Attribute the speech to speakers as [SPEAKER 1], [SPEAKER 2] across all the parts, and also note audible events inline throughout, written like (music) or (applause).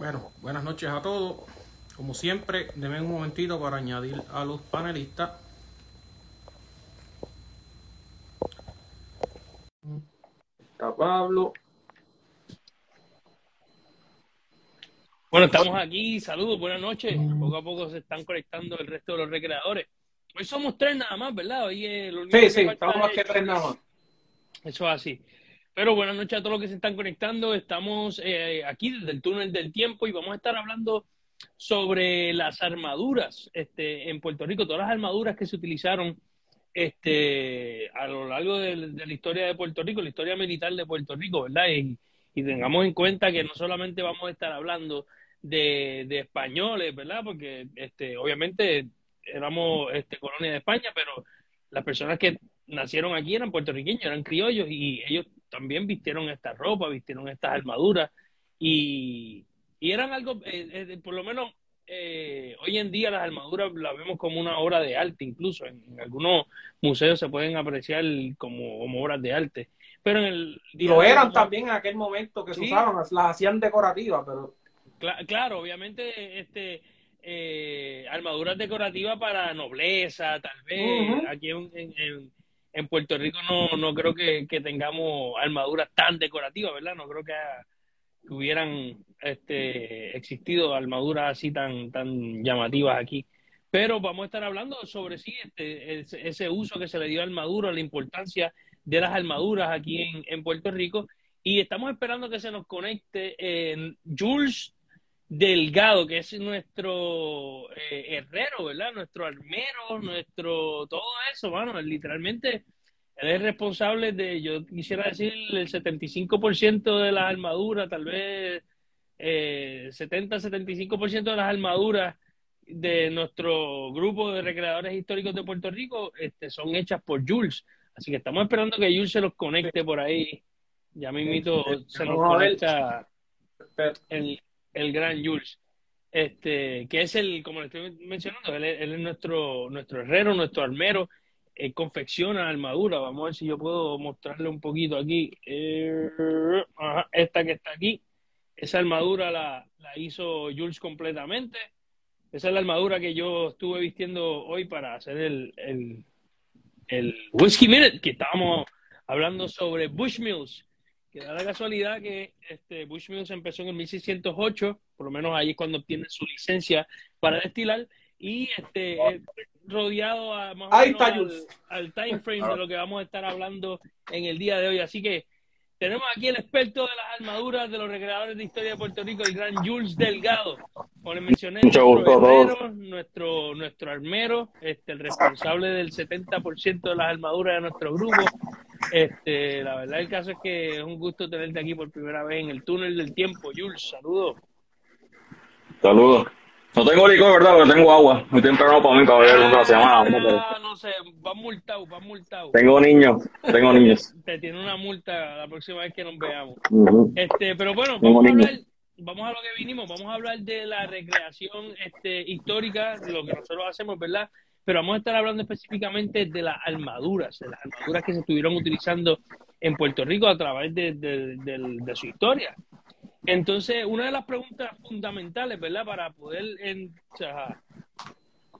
[SPEAKER 1] Bueno, buenas noches a todos. Como siempre, denme un momentito para añadir a los panelistas. Está Pablo.
[SPEAKER 2] Bueno, estamos aquí. Saludos, buenas noches. Poco a poco se están conectando el resto de los recreadores. Hoy somos tres nada más, ¿verdad? Hoy es lo único
[SPEAKER 1] Sí,
[SPEAKER 2] que
[SPEAKER 1] sí, estamos más que tres nada más.
[SPEAKER 2] Eso es así. Pero buenas noches a todos los que se están conectando. Estamos eh, aquí desde el túnel del tiempo y vamos a estar hablando sobre las armaduras este, en Puerto Rico, todas las armaduras que se utilizaron este, a lo largo de, la historia de Puerto Rico, la historia militar de Puerto Rico, ¿verdad? Y, y tengamos en cuenta que no solamente vamos a estar hablando de, de españoles, ¿verdad? Porque este, obviamente éramos este, colonia de España, pero las personas que nacieron aquí eran puertorriqueños, eran criollos y ellos también vistieron esta ropa, vistieron estas armaduras y, y eran algo, eh, eh, por lo menos eh, hoy en día las armaduras las vemos como una obra de arte, incluso en, en algunos museos se pueden apreciar como, como obras de arte. Pero en el
[SPEAKER 1] Lo eran también en aquel momento que se
[SPEAKER 2] Sí.
[SPEAKER 1] usaban, las hacían decorativas, pero
[SPEAKER 2] Cla- claro, obviamente, este, eh, armaduras decorativas para nobleza, tal vez. Aquí en, en- en- en Puerto Rico no, no creo que, que tengamos armaduras tan decorativas, ¿verdad? No creo que, que hubieran este, existido armaduras así tan, tan llamativas aquí. Pero vamos a estar hablando sobre sí, este, ese, ese uso que se le dio a armaduras, la importancia de las armaduras aquí en, en Puerto Rico. Y estamos esperando que se nos conecte eh, Jules Delgado, que es nuestro eh, herrero, ¿verdad? Nuestro armero, nuestro todo eso, mano. Literalmente, él es responsable de, yo quisiera decir, el 75% de las armaduras, tal vez eh, 70-75% de las armaduras de nuestro grupo de recreadores históricos de Puerto Rico este, son hechas por Jules. Así que estamos esperando que Jules se los conecte por ahí. Ya mismito se nos conecta el, el gran Jules, este, que es el, como le estoy mencionando, él, es- nuestro, nuestro herrero, nuestro armero, él confecciona armadura. Vamos a ver si yo puedo mostrarle un poquito aquí. Eh, esta que está aquí, esa armadura la, la hizo Jules completamente. Esa es la armadura que yo estuve vistiendo hoy para hacer el, el, el Whiskey Minute, que estábamos hablando sobre Bushmills, que da la casualidad que este Bushmills empezó en el 1608, por lo menos ahí es cuando obtiene su licencia para destilar, y este eh, rodeado a, más o
[SPEAKER 1] Ahí
[SPEAKER 2] menos
[SPEAKER 1] está,
[SPEAKER 2] al,
[SPEAKER 1] Jules.
[SPEAKER 2] al time frame de lo que vamos a estar hablando en el día de hoy. Así que tenemos aquí el experto de las armaduras de los recreadores de historia de Puerto Rico, el gran Jules Delgado. Como les mencioné,
[SPEAKER 3] Mucho
[SPEAKER 2] nuestro
[SPEAKER 3] gusto
[SPEAKER 2] herrero, nuestro, nuestro armero, este, el responsable del 70% de las armaduras de nuestro grupo. Este, la verdad, el caso es que es un gusto tenerte aquí por primera vez en el túnel del tiempo. Jules, saludos.
[SPEAKER 3] Saludos. No tengo licor, ¿verdad? Pero tengo agua. Muy temprano para mí para beber una semana.
[SPEAKER 2] Ah, no sé, vas multado, vas multado.
[SPEAKER 3] Tengo niños. Tengo niños.
[SPEAKER 2] Te tiene una multa la próxima vez que nos veamos. Este, pero bueno, vamos a hablar, vamos a lo que vinimos, vamos a hablar de la recreación este, histórica, lo que nosotros hacemos, ¿verdad? Pero vamos a estar hablando específicamente de las armaduras, de las armaduras que se estuvieron utilizando en Puerto Rico a través de, de- de- de su historia. Entonces, una de las preguntas fundamentales, ¿verdad? Para poder, en- o sea,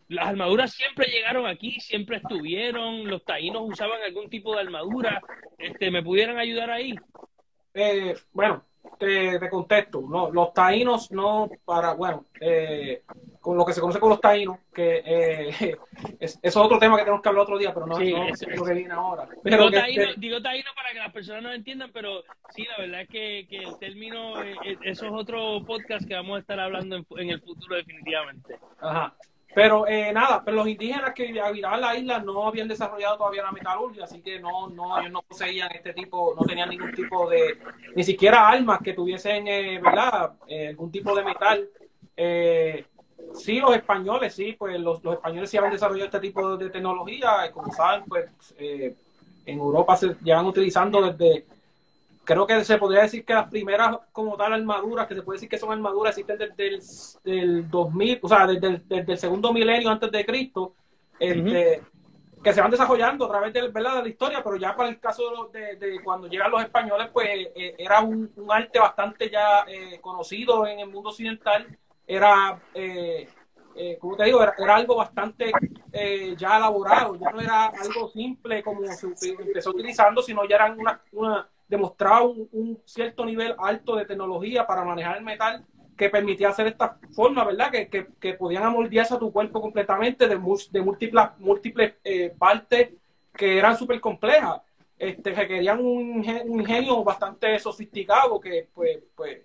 [SPEAKER 2] las armaduras siempre llegaron aquí, siempre estuvieron, los taínos usaban algún tipo de armadura, este, ¿me pudieran ayudar ahí?
[SPEAKER 1] Eh, bueno, te, te contesto. No, los taínos no para, bueno, eh, con lo que se conoce como los taínos, que eh, (laughs) es, eso es otro tema que tenemos que hablar otro día, pero no,
[SPEAKER 2] Sí,
[SPEAKER 1] no es lo que viene ahora. Pero
[SPEAKER 2] Digo
[SPEAKER 1] que-
[SPEAKER 2] taíno,
[SPEAKER 1] que-
[SPEAKER 2] digo taíno para que las personas no entiendan, pero sí, la verdad es que, que el término, eh, eh, eso es otro podcast que vamos a estar hablando en, en el futuro definitivamente.
[SPEAKER 1] Ajá. Pero eh, nada, pero los indígenas que habitaban la isla no habían desarrollado todavía la metalurgia, así que no, no, ellos no poseían este tipo, no tenían ningún tipo de, ni siquiera armas que tuviesen, eh, ¿verdad? Eh, algún tipo de metal. Eh, sí, los españoles, sí, pues los, los españoles sí habían desarrollado este tipo de tecnología, eh, como saben, pues eh, en Europa se llevan utilizando desde, creo que se podría decir que las primeras como tal armaduras, que se puede decir que son armaduras, existen desde el del 2000, o sea, desde el, desde el segundo milenio antes de Cristo. Este, que se van desarrollando a través de, ¿verdad? de la historia, pero ya para el caso de, de, cuando llegan los españoles, pues eh, era un, un, arte bastante ya eh, conocido en el mundo occidental, era, eh, eh como te digo, era, era algo bastante eh, ya elaborado, ya no era algo simple como se empezó utilizando, sino ya eran una, una demostraba un, cierto nivel alto de tecnología para manejar el metal que permitía hacer esta forma, ¿verdad? Que, que, que podían amoldearse a tu cuerpo completamente de, de múltiples, múltiples eh, partes que eran súper complejas. Este, requerían un, ingenio bastante sofisticado que, pues, pues,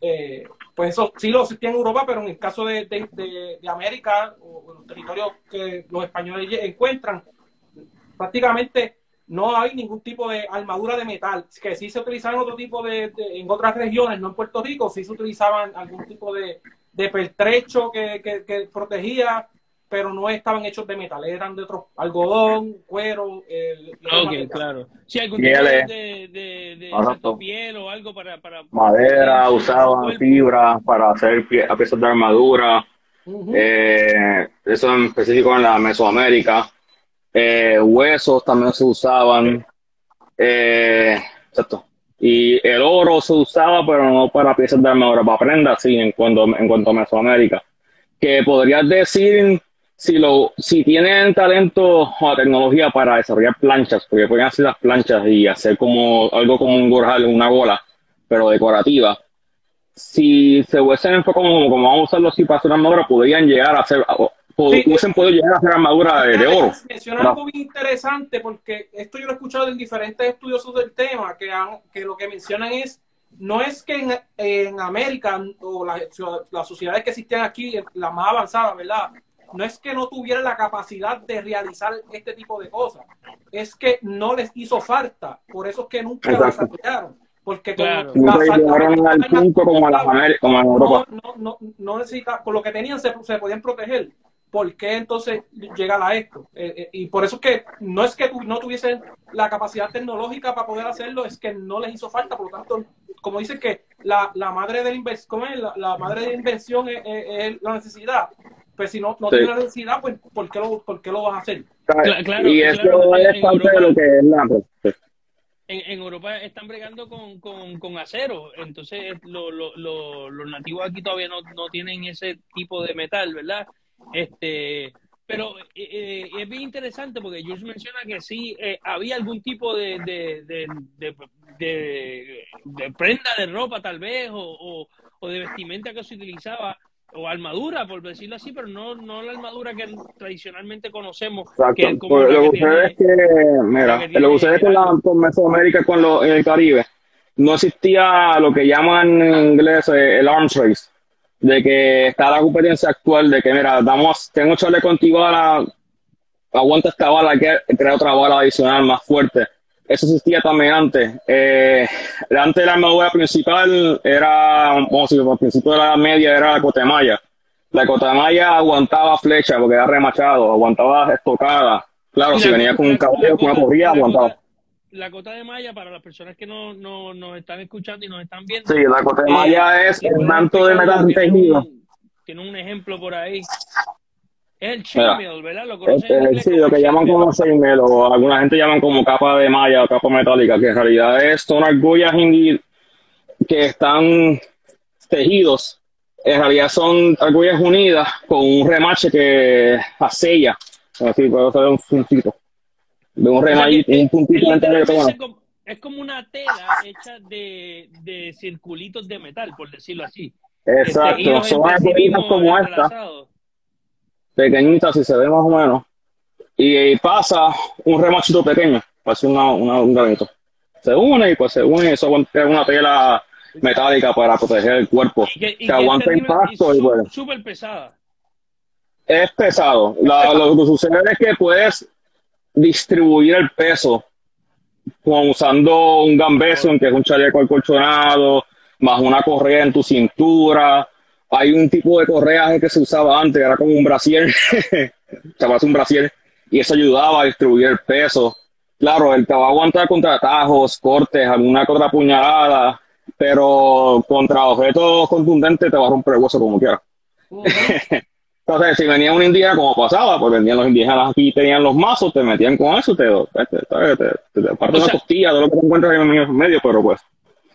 [SPEAKER 1] eh, pues eso sí lo existía en Europa, pero en el caso de, de, de, América o en los territorios que los españoles encuentran, prácticamente no hay ningún tipo de armadura de metal, que sí se utilizaban otro tipo de, en otras regiones, no en Puerto Rico, sí se utilizaban algún tipo de, de pertrecho que, que, protegía, pero no estaban hechos de metal, eran de otro algodón, cuero. Eh,
[SPEAKER 2] ok, claro. Sí, algún tipo de, de, de, de piel o algo para. para
[SPEAKER 3] Madera, usaban fibra para hacer pie, piezas de armadura. Uh -huh. eh, eso en específico en la Mesoamérica eh, huesos también se usaban, eh, exacto. Y el oro se usaba, pero no para piezas de armadura, para prendas, sí, en cuanto, en cuanto a Mesoamérica. Que podrías decir si, lo, si tienen talento o tecnología para desarrollar planchas, porque pueden hacer las planchas y hacer como algo como un gorjal, una bola, pero decorativa. Si se hubiesen enfocado como, como vamos a usarlo así para hacer armadura, podrían llegar a hacer Sí, hubiesen podido llegar a hacer armadura de, de oro.
[SPEAKER 1] Menciona algo bien interesante porque esto yo lo he escuchado en diferentes estudiosos del tema, que, que lo que mencionan es, no es que en, en América o las la sociedades que existían aquí, las más avanzadas, ¿verdad? No es que no tuvieran la capacidad de realizar este tipo de cosas, es que no les hizo falta, por eso es que nunca lo desarrollaron. Porque
[SPEAKER 3] claro. como, llegaron al punto como, la, como en Europa.
[SPEAKER 1] No, no, no, no necesita, con lo que tenían se, se podían proteger ¿por qué entonces llega a esto? Eh, eh, y por eso es que no es que tu, no tuviesen la capacidad tecnológica para poder hacerlo, es que no les hizo falta, por lo tanto, como dicen que la, la madre de la inversión, la, la, madre de la invención es, es, es, la necesidad. Pues si no, no sí. tiene la necesidad, pues ¿por qué lo, por qué lo vas a hacer?
[SPEAKER 3] Claro, y eso claro, es parte de lo que es la...
[SPEAKER 2] En, en, Europa están bregando con, con, con acero, entonces lo, lo, lo, los nativos aquí todavía no, no tienen ese tipo de metal, ¿verdad? Este, pero eh, eh, es bien interesante porque Jules menciona que sí eh, había algún tipo de, de, de, de, de prenda de ropa tal vez o, o, o, de vestimenta que se utilizaba o armadura por decirlo así pero no no la armadura que tradicionalmente conocemos
[SPEAKER 3] Exacto.
[SPEAKER 2] que
[SPEAKER 3] como pues lo que sucede es que mira que lo que sucede es que la, con Mesoamérica con lo, en el Caribe no existía lo que llaman en inglés el arms race de que está la competencia actual de que, mira, damos, tengo chale contigo ahora, aguanta esta bala, que crea otra bala adicional más fuerte. Eso existía también antes. Eh, antes la armadura principal era, vamos a decir, al principio de la media era la cotemaya. La cotemaya aguantaba flecha porque era remachado, aguantaba estocada. Claro, si venía con un caballo, con una corrida, aguantaba
[SPEAKER 2] la cota de malla, para las personas que no, no nos están escuchando y nos están viendo.
[SPEAKER 3] Sí, la cota de malla eh, es el manto de metal tejido.
[SPEAKER 2] Tiene un ejemplo por ahí. El chainmail, ¿verdad? Lo
[SPEAKER 3] este, sí, lo que llaman como chainmail, o alguna gente llaman como capa de malla o capa metálica, que en realidad es, son argollas que están tejidos. En realidad son argollas unidas con un remache que asella. Así, puedo hacer un puntito de un remallito, un puntito
[SPEAKER 2] es, como, es como una tela hecha de, de circulitos de metal, por decirlo así.
[SPEAKER 3] Exacto, son argolitas como esta, pequeñitas si se ve más o menos, y, y pasa un remachito pequeño, pasa una, una, un granito. Se une y pues se une, eso es una tela metálica para proteger el cuerpo,
[SPEAKER 2] y que, y
[SPEAKER 3] que aguanta impacto y, y bueno.
[SPEAKER 2] Súper pesada.
[SPEAKER 3] Es pesado. La, lo que sucede es que puedes distribuir el peso con, usando un gambeson, que es un chaleco acolchonado, más una correa en tu cintura. Hay un tipo de correa que se usaba antes, era como un brasier, (laughs) se un brasier, y eso ayudaba a distribuir el peso. Claro, él te va a aguantar contra atajos, cortes, alguna otra puñalada, pero contra objetos contundentes te va a romper el hueso como quiera. (laughs) Entonces, si venía un indígena como pasaba, pues venían los indígenas aquí, tenían los mazos, te metían con eso, te, te, te, te, te parten una costilla de lo que te encuentras en el medio, pero pues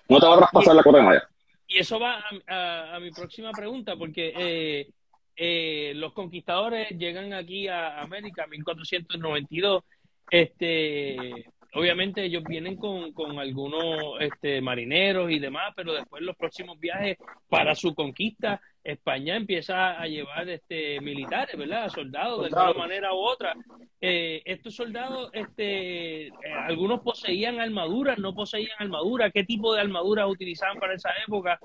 [SPEAKER 3] no te va a traspasar la cota de malla.
[SPEAKER 2] Y eso va a, mi próxima pregunta, porque eh, eh, los conquistadores llegan aquí a América en 1492. Este, obviamente ellos vienen con, con algunos este, marineros y demás, pero después los próximos viajes para su conquista, España empieza a llevar este, militares, ¿verdad? Soldados, de alguna manera u otra. Eh, estos soldados, este, eh, algunos poseían armaduras, no poseían armadura. ¿Qué tipo de armadura utilizaban para esa época?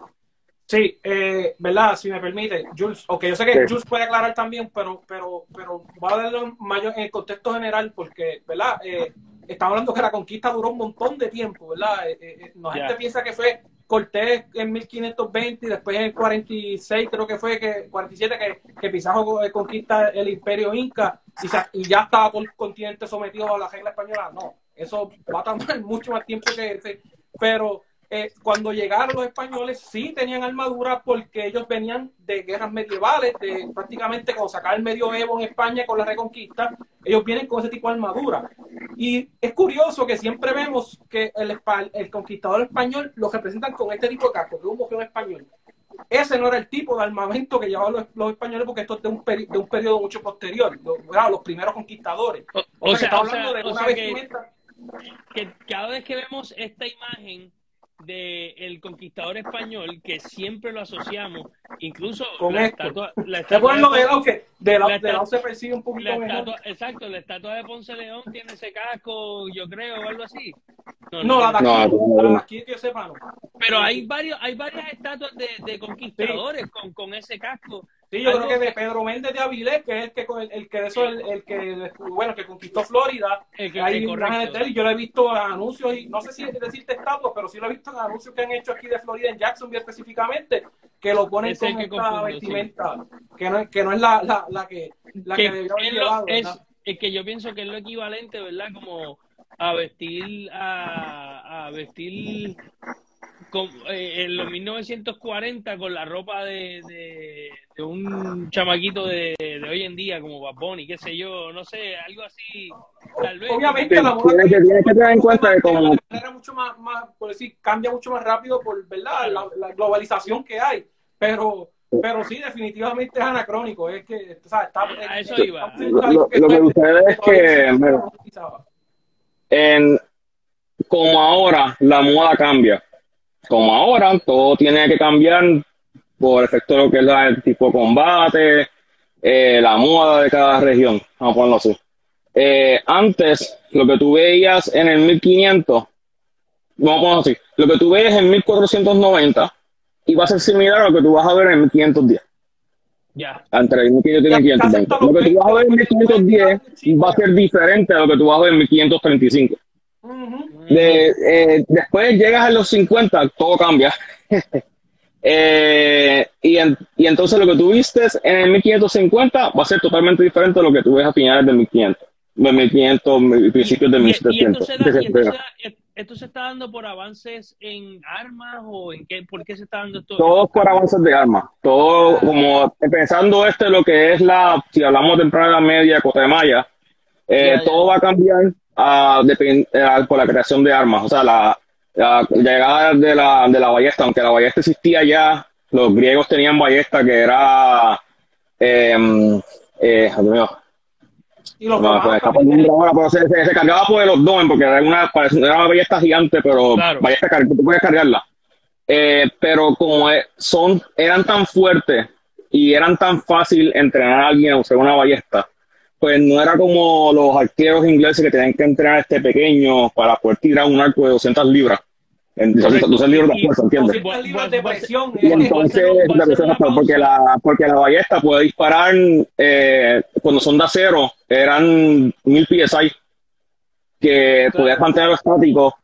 [SPEAKER 1] Sí, eh, ¿verdad? Si me permite, Jules, ok, yo sé que Jules puede aclarar también, pero, pero, pero voy a darle mayor en el contexto general porque, ¿verdad? Eh, estamos hablando que la conquista duró un montón de tiempo, ¿verdad? Eh, eh, la gente piensa que fue Cortés en 1520 y después en el 46 creo que fue, que 47 que, que Pizarro conquista el imperio inca y, ya estaba todo el continente sometido a la regla española. No, eso va a tomar (laughs) mucho más tiempo que ese, pero eh, cuando llegaron los españoles sí tenían armadura porque ellos venían de guerras medievales, de prácticamente cuando sacar el medioevo en España con la reconquista, ellos vienen con ese tipo de armadura. Y es curioso que siempre vemos que el, el conquistador español lo representan con este tipo de casco, que es un bujón español. Ese no era el tipo de armamento que llevaban los, españoles porque esto es de un, de un periodo mucho posterior, los, los primeros conquistadores.
[SPEAKER 2] O, sea, hablando de una vestimenta... que cada vez que vemos esta imagen de el conquistador español que siempre lo asociamos, incluso
[SPEAKER 1] con la estatua, la estatua de, de, la, de la, se percibe un poquito
[SPEAKER 2] Exacto, la estatua de Ponce León tiene ese casco, yo creo, o algo así.
[SPEAKER 1] No, no, la de aquí, no, la aquí que sepa, no.
[SPEAKER 2] Pero hay varios, hay varias estatuas de, de conquistadores con, con ese casco.
[SPEAKER 1] Sí, yo creo que de Pedro Méndez de Avilés, que es el que el, el que eso el, el, que bueno que conquistó Florida, el que, hay de yo lo he visto en anuncios y no sé si decirte estatua, pero sí lo he visto en anuncios que han hecho aquí de Florida en Jacksonville específicamente, que lo ponen con esta vestimenta, que no, que no es la, la, la que la que,
[SPEAKER 2] que haber llevado, es, es que yo pienso que es lo equivalente, ¿verdad? Como a vestir a, a vestir eh, en los 1940 con la ropa de, de, un chamaquito de, de, hoy en día como Baboni, qué sé yo, no sé, algo así. Tal vez.
[SPEAKER 1] Obviamente la moda que,
[SPEAKER 3] tienes que tener en cuenta que como
[SPEAKER 1] mucho más, más, por decir, cambia mucho más rápido por verdad la, globalización que hay, pero pero sí, definitivamente es anacrónico. Es que, o sea, está,
[SPEAKER 2] a eso iba.
[SPEAKER 3] Lo, que sucede es que, en, como ahora la moda cambia, como ahora, todo tiene que cambiar por efecto de lo que es el tipo de combate, eh, la moda de cada región, vamos a ponerlo así. Eh, antes, lo que tú veías en el 1500, vamos a ponerlo así, lo que tú veías en 1490 iba a ser similar a lo que tú vas a ver en 1510.
[SPEAKER 2] Ya.
[SPEAKER 3] Entre el 1500 y 1520. Lo que tú vas a ver en 1510 va a ser diferente a lo que tú vas a ver en 1535. De, eh, después llegas a los 50, todo cambia. (laughs) eh, y, y, entonces lo que tú viste en el 1550 va a ser totalmente diferente a lo que tú ves a finales de 1500, de 1500, principios de 1700. (laughs)
[SPEAKER 2] esto, se está dando por avances en armas o en qué? ¿Por qué se está dando esto?
[SPEAKER 3] Todo por avances de armas. Todo como empezando este lo que es la, si hablamos de temprana media, Cotemaya, eh, todo va a cambiar por la creación de armas. O sea, la, llegada de la, de la ballesta, aunque la ballesta existía ya, los griegos tenían ballesta que era. Eh, eh, y los pues, se, se, cargaba por el abdomen porque era una, era una ballesta gigante, pero ballesta tú puedes cargarla. Eh, pero como son, eran tan fuertes y eran tan fácil entrenar a alguien a usar una ballesta, pues no era como los arqueros ingleses que tenían que entrenar este pequeño para poder tirar un arco de 200 libras. En 200 libras de fuerza, ¿entiendes? Y entonces, porque la, porque la ballesta puede disparar, eh, cuando son de acero, eran mil ahí que podías mantenerlo estático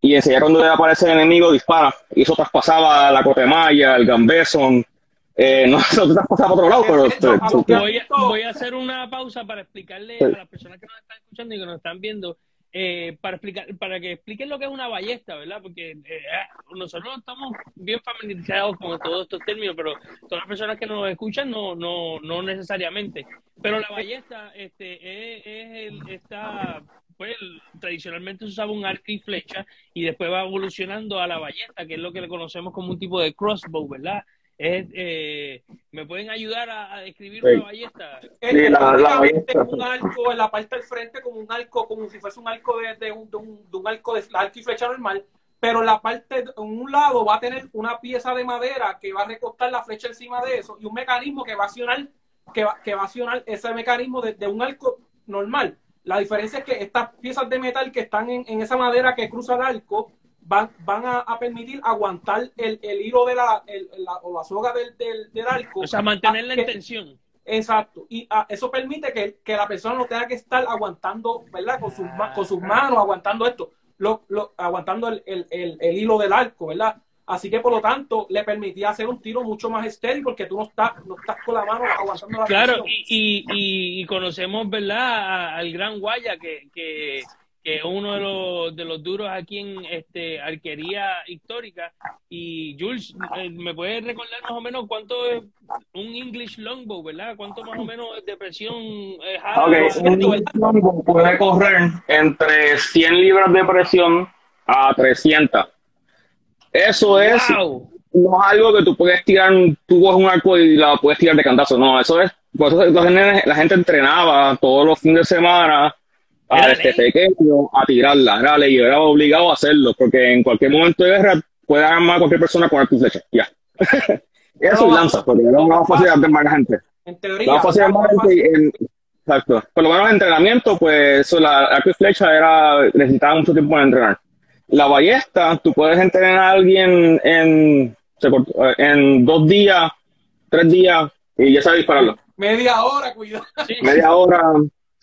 [SPEAKER 3] y enseguida cuando aparece el enemigo dispara. Y eso traspasaba la cotemaya, el gambeson, eh, no (laughs) sé, te has pasado por otro lado, pero...
[SPEAKER 2] Voy a, voy a, hacer una pausa para explicarle a las personas que nos están escuchando y que nos están viendo eh, para explicar, para que expliquen lo que es una ballesta, ¿verdad? Porque eh, nosotros estamos bien familiarizados con todos estos términos, pero todas las personas que nos escuchan no, no, no necesariamente. Pero la ballesta, este, es, es el, está pues tradicionalmente se usaba un arco y flecha y después va evolucionando a la ballesta, que es lo que le conocemos como un tipo de crossbow, ¿verdad? Eh, ¿Me pueden ayudar a, describir una ballesta?
[SPEAKER 1] Sí, la, ballesta. Un arco en la parte del frente como un arco, como si fuese un arco de, un, de, un, arco de arco y flecha normal, pero la parte, en un lado va a tener una pieza de madera que va a recostar la flecha encima de eso y un mecanismo que va a accionar, que va, que va a accionar ese mecanismo de, un arco normal. La diferencia es que estas piezas de metal que están en, en esa madera que cruza el arco van, van a, permitir aguantar el, el hilo de la, o la soga del, del, arco.
[SPEAKER 2] O sea, mantener la intención.
[SPEAKER 1] Exacto. Y ah, eso permite que, que, la persona no tenga que estar aguantando, ¿verdad? Con sus, con sus manos, aguantando esto, lo, lo, aguantando el, el, el, hilo del arco, ¿verdad? Así que por lo tanto le permitía hacer un tiro mucho más estéril porque tú no estás, no estás con la mano aguantando la
[SPEAKER 2] Claro, y, y, y, conocemos, ¿verdad? Al gran Guaya que, que que es uno de los, de los duros aquí en este arquería histórica. Y Jules, eh, ¿me puedes recordar más o menos cuánto es un English longbow, verdad? ¿Cuánto más o menos de presión es
[SPEAKER 3] okay. Un English longbow puede correr entre 100 libras de presión a 300. Eso es no es algo que tú puedes tirar, tú coges un arco y la puedes tirar de cantazo, no, eso es, por eso la gente entrenaba todos los fines de semana a este pequeño a tirarla, era ley, era obligado a hacerlo, porque en cualquier momento de guerra puede armar a cualquier persona con arco y flecha, ya. (laughs) Eso es lanza, porque era una facilidad de más gente. En teoría. Más gente en, exacto. Por lo menos en entrenamiento, pues eso, la arco y flecha era, necesitaba mucho tiempo para entrenar. La ballesta, tú puedes entrenar a alguien en, en dos días, tres días, y ya sabes dispararlo.
[SPEAKER 1] Media hora, cuidado.
[SPEAKER 3] Media hora,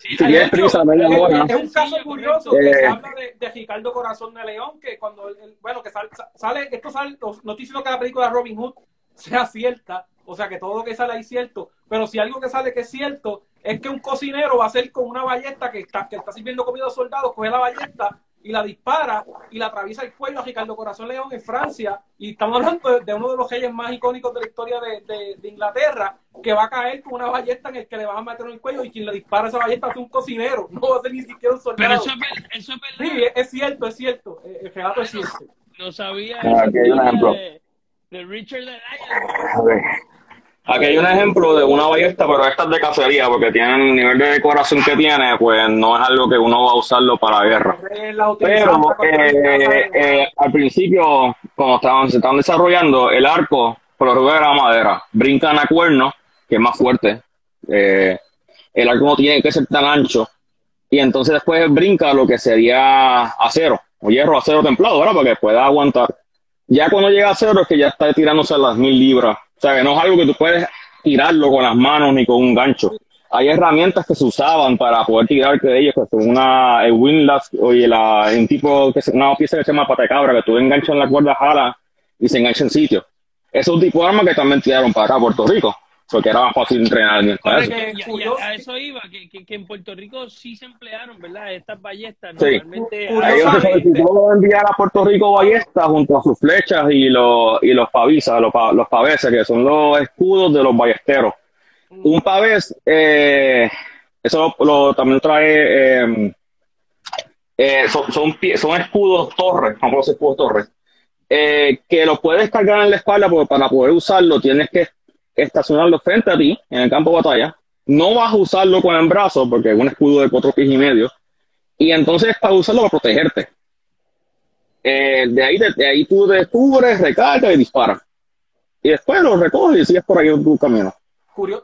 [SPEAKER 1] es, un caso curioso que se eh. habla de, de, Ricardo Corazón de León, que cuando, bueno, que sale, sale, esto sale, no estoy diciendo que la película de Robin Hood sea cierta, o sea que todo lo que sale ahí es cierto, pero si algo que sale que es cierto es que un cocinero va a ser con una ballesta que está, que está sirviendo comida a soldados, coge la ballesta y la dispara y la atraviesa el cuello a Ricardo Corazón León en Francia. Y estamos hablando de, uno de los reyes más icónicos de la historia de, Inglaterra, que va a caer con una ballesta en el que le van a meter en el cuello y quien le dispara esa ballesta es un cocinero, (laughs) no va a ser ni siquiera un soldado.
[SPEAKER 2] Pero eso es, eso
[SPEAKER 1] Sí, es, cierto, es cierto. Eh, el relato es cierto.
[SPEAKER 2] No sabía. Ah, de, de, Richard Lyon.
[SPEAKER 3] Aquí hay un ejemplo de una ballesta, pero esta es de cacería, porque tienen el nivel de decoración que tiene, pues no es algo que uno va a usarlo para guerra. Pero eh, eh, al principio, cuando estaban, se estaban desarrollando, el arco, por lo era madera, brincan a cuernos, que es más fuerte. Eh, el arco no tiene que ser tan ancho. Y entonces después brinca lo que sería acero, o hierro acero templado, ¿verdad? Para que pueda aguantar. Ya cuando llega a acero es que ya está tirándose las mil libras o sea, que no es algo que tú puedes tirarlo con las manos ni con un gancho. Hay herramientas que se usaban para poder tirar de ellos, que son una el windlass, oye, la, un tipo, que una pieza que se llama pata de cabra, que tú enganchas en la cuerda, jala y se engancha en sitio. Es un tipo de arma que también tiraron para acá Puerto Rico porque era más fácil entrenar
[SPEAKER 2] en eso. a eso iba, que, que, en Puerto Rico sí se emplearon, ¿verdad? Estas ballestas. Normalmente.
[SPEAKER 3] Ellos se enviar a Puerto Rico ballestas junto a sus flechas y los, y los pavisas, los, los paveses, que son los escudos de los ballesteros. Mm. Un pavés, eh, eso lo, también trae. Em, eh, son, son, son, escudos torres, vamos a decir escudos torres, eh, que los puedes cargar en la espalda porque para poder usarlo tienes que estacionarlo frente a ti en el campo de batalla. No vas a usarlo con el brazo porque es un escudo de cuatro pies y medio. Y entonces para usarlo para protegerte. Eh, de, ahí, de, ahí tú descubres, recargas y disparas. Y después lo recoges y sigues por ahí en tu camino.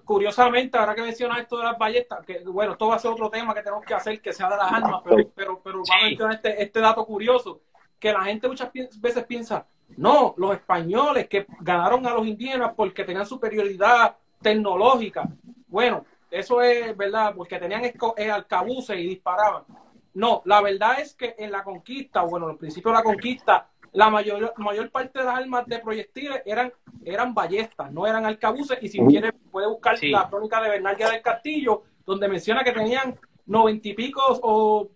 [SPEAKER 1] Curiosamente, ahora que mencionas esto de las ballestas, que bueno, esto va a ser otro tema que tenemos que hacer, que sea de las armas, pero, pero, pero vamos a mencionar este, este dato curioso, que la gente muchas veces piensa, no, los españoles que ganaron a los indígenas porque tenían superioridad tecnológica. Bueno, eso es verdad, porque tenían eh, arcabuces y disparaban. No, la verdad es que en la conquista, bueno, en el principio de la conquista, la mayor, mayor parte de las armas de proyectiles eran, eran ballestas, no eran arcabuces. Y si quiere, puede buscar la crónica de Bernardia del Castillo, donde menciona que tenían noventa y pico, o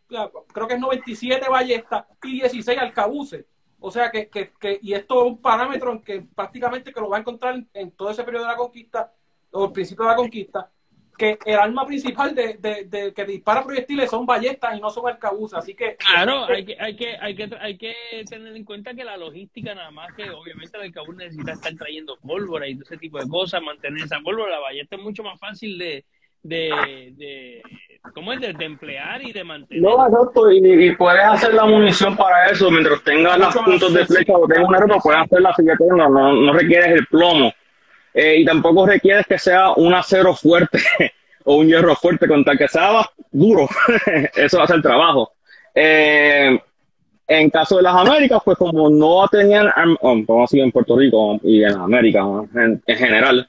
[SPEAKER 1] creo que es 97 ballestas y 16 arcabuces. O sea que, que, que, y esto es un parámetro en que prácticamente que lo va a encontrar en, todo ese periodo de la conquista, o el principio de la conquista, que el arma principal de, de, que dispara proyectiles son ballestas y no son arcabuces, así que...
[SPEAKER 2] Claro, hay que, hay que, hay que, hay que tener en cuenta que la logística nada más que obviamente el arcabuz necesita estar trayendo pólvora y todo ese tipo de cosas, mantener esa pólvora, la ballesta es mucho más fácil de, de, de ¿cómo es? De, emplear y de mantener.
[SPEAKER 3] No, exacto, y, puedes hacer la munición para eso, mientras tengas los puntos de flecha o tengas un arma, puedes hacer la no, no, no requieres el plomo. Eh, y tampoco requieres que sea un acero fuerte (laughs) o un hierro fuerte, con tal que sea duro. (laughs) eso hace el trabajo. Eh, en caso de las Américas, pues como no tenían, como así en Puerto Rico y en América en general,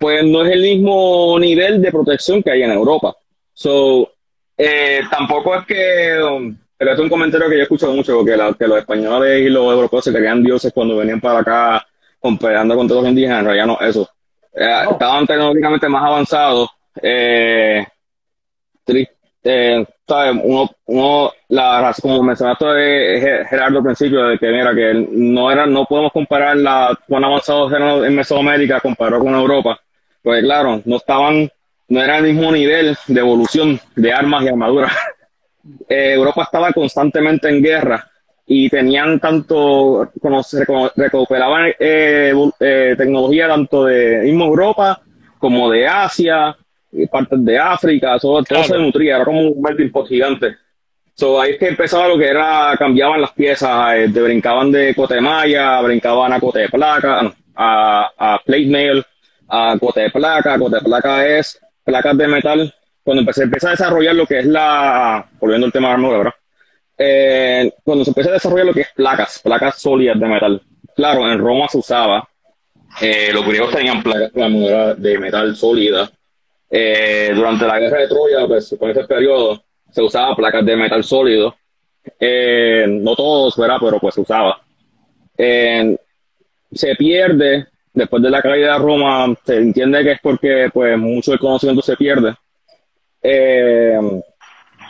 [SPEAKER 3] pues no es el mismo nivel de protección que hay en Europa. So, eh, tampoco es que, um, pero es un comentario que yo escucho mucho, porque que los españoles y los europeos se creían dioses cuando venían para acá comparando con todos los indígenas, en realidad no eso. Eh, estaban tecnológicamente más avanzados. Eh, eh, ¿sabes? Uno, uno, la como mencionaste Gerardo al principio, de que mira, que no era, no podemos comparar la cuán avanzados eran en Mesoamérica comparado con Europa pues claro, no estaban, no era el mismo nivel de evolución de armas y armaduras. (laughs) Eh, Europa estaba constantemente en guerra y tenían tanto, recuperaban eh, eh, tecnología tanto de mismo Europa como de Asia, y partes de África, todo, se nutría, era como un melting pot gigante. So, ahí es que empezaba lo que era, cambiaban las piezas, de, brincaban de cote malla, brincaban a cote de placa, a, a plate mail, a cote de placa. Cote de placa es placas de metal. Cuando empecé, empieza a desarrollar lo que es la, volviendo al tema de armadura, ¿verdad? Eh, cuando se empieza a desarrollar lo que es placas, placas sólidas de metal. Claro, en Roma se usaba, eh, los griegos tenían placas de metal sólida. Eh, durante la guerra de Troya, pues con ese periodo, se usaba placas de metal sólido. no todos, ¿verdad? Pero pues se usaba. se pierde después de la caída de Roma, se entiende que es porque pues mucho del conocimiento se pierde. Eh,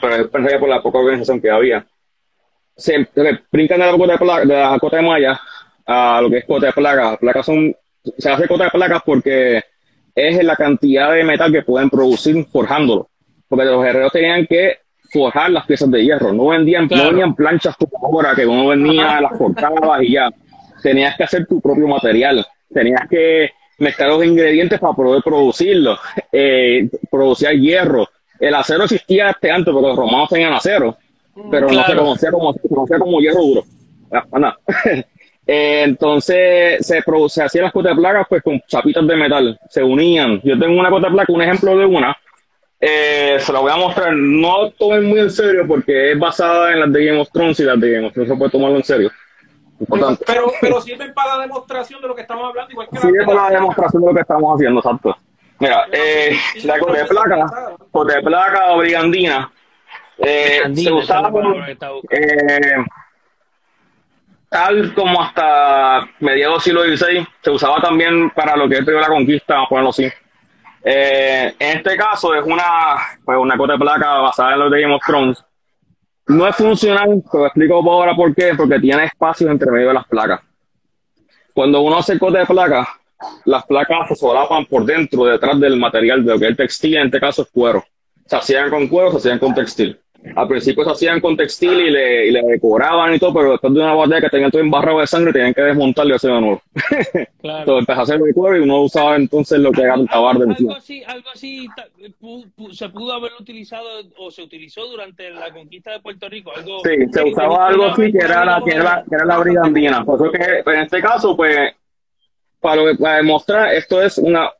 [SPEAKER 3] pero es por la poca organización que había. Se, brincan de la, cota de, placa, de la cota de malla a lo que es cota de placas. Placas son, se hace cota de placas porque es la cantidad de metal que pueden producir forjándolo. Porque los guerreros tenían que forjar las piezas de hierro. No vendían, no vendían planchas como ahora, que uno venía, las cortaba y ya. Tenías que hacer tu propio material tenías que mezclar los ingredientes para poder producirlo, eh, producir hierro. El acero existía este antes porque los romanos tenían acero, pero no se conocía como, se conocía como hierro duro. Ah, (laughs) eh, entonces se, se hacían las placas pues con chapitas de metal, se unían. Yo tengo una placa, un ejemplo de una, eh, se la voy a mostrar. No tomen muy en serio porque es basada en las de Game of Thrones y las de Game of Thrones se puede tomarlo en serio.
[SPEAKER 1] Pero, pero sirven para la demostración de lo que estamos hablando. Igual que
[SPEAKER 3] Sirve para la demostración de lo que estamos haciendo, exacto. Mira, eh, la cote de placa, cote de placa o brigandina, eh, se usaba eh, tal como hasta mediados del siglo XVI, se usaba también para lo que es la conquista, vamos a ponerlo así. Eh, en este caso es una, pues una cote de placa basada en los de Game of Thrones, no es funcional, te lo explico ahora por qué, porque tiene espacios entre medio de las placas. Cuando uno hace cote de placas, las placas se solapan por dentro, detrás del material de lo que es textil, en este caso es cuero. Se hacían con cuero, se hacían con textil. Al principio se hacían con textil y le, y le decoraban y todo, pero después de una batalla que tenían todo embarrado de sangre, tenían que desmontarlo y hacerlo de nuevo. (laughs) Claro. entonces empezó a hacer de cuero y uno usaba entonces lo que era un tabar de
[SPEAKER 2] Algo así, algo así se pudo haber utilizado o se utilizó durante la conquista de Puerto Rico. Algo,
[SPEAKER 3] sí, se usaba algo así que era la, que era, que era la brigandina. Por eso que en este caso, pues, para, lo que, para demostrar, esto es una,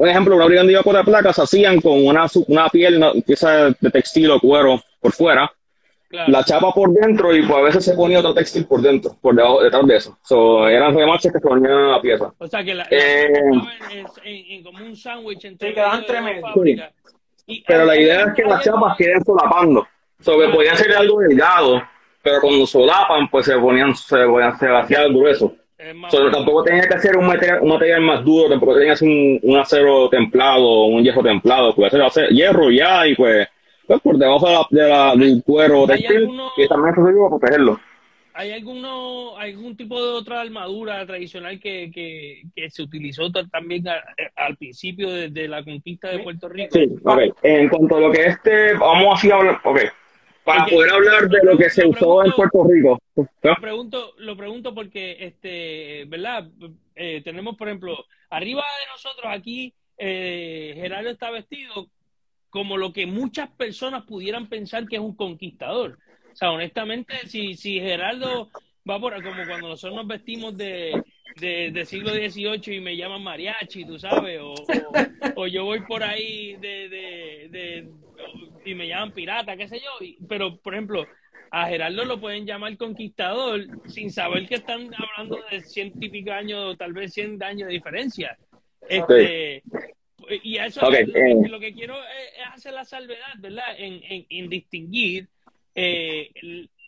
[SPEAKER 3] un ejemplo, una brigandina por de placas se hacían con una, una piel, una pieza de textil o cuero por fuera, la chapa por dentro y pues a veces se ponía otro textil por dentro, por debajo, detrás de eso. So, eran remaches que se ponían a la pieza.
[SPEAKER 2] O sea que la, eh, en, como un sándwich entre
[SPEAKER 1] sí, quedaban tremendos.
[SPEAKER 3] Pero la idea es que las chapas queden solapando. So, que podía ser algo delgado, pero cuando solapan, pues se ponían, se, ponían, se hacía grueso. So, tampoco tenía que hacer un material, un material más duro, tampoco tenía que hacer un, un acero templado, un hierro templado, puede ser hacer hierro ya y pues pues, por debajo de la, del cuero textil y también se para protegerlo.
[SPEAKER 2] ¿Hay alguno, algún tipo de otra armadura tradicional que, que, que se utilizó también al principio de, la conquista de Puerto Rico?
[SPEAKER 3] Sí, ok. En cuanto a lo que este, vamos así a hablar, ok. Para poder hablar de lo que se usó en Puerto Rico.
[SPEAKER 2] Lo pregunto, lo pregunto porque, este, ¿verdad? Eh, tenemos, por ejemplo, arriba de nosotros aquí, eh, Gerardo está vestido como lo que muchas personas pudieran pensar que es un conquistador. O sea, honestamente, si, si Gerardo va por como cuando nosotros nos vestimos de, de, siglo XVIII y me llaman mariachi, tú sabes, o, o, yo voy por ahí de, de, y me llaman pirata, qué sé yo, pero por ejemplo, a Gerardo lo pueden llamar conquistador sin saber que están hablando de ciento y pico años, tal vez cien años de diferencia. Este, Y a eso eh. lo, que, quiero es, hacer la salvedad, ¿verdad? En, en, en distinguir eh,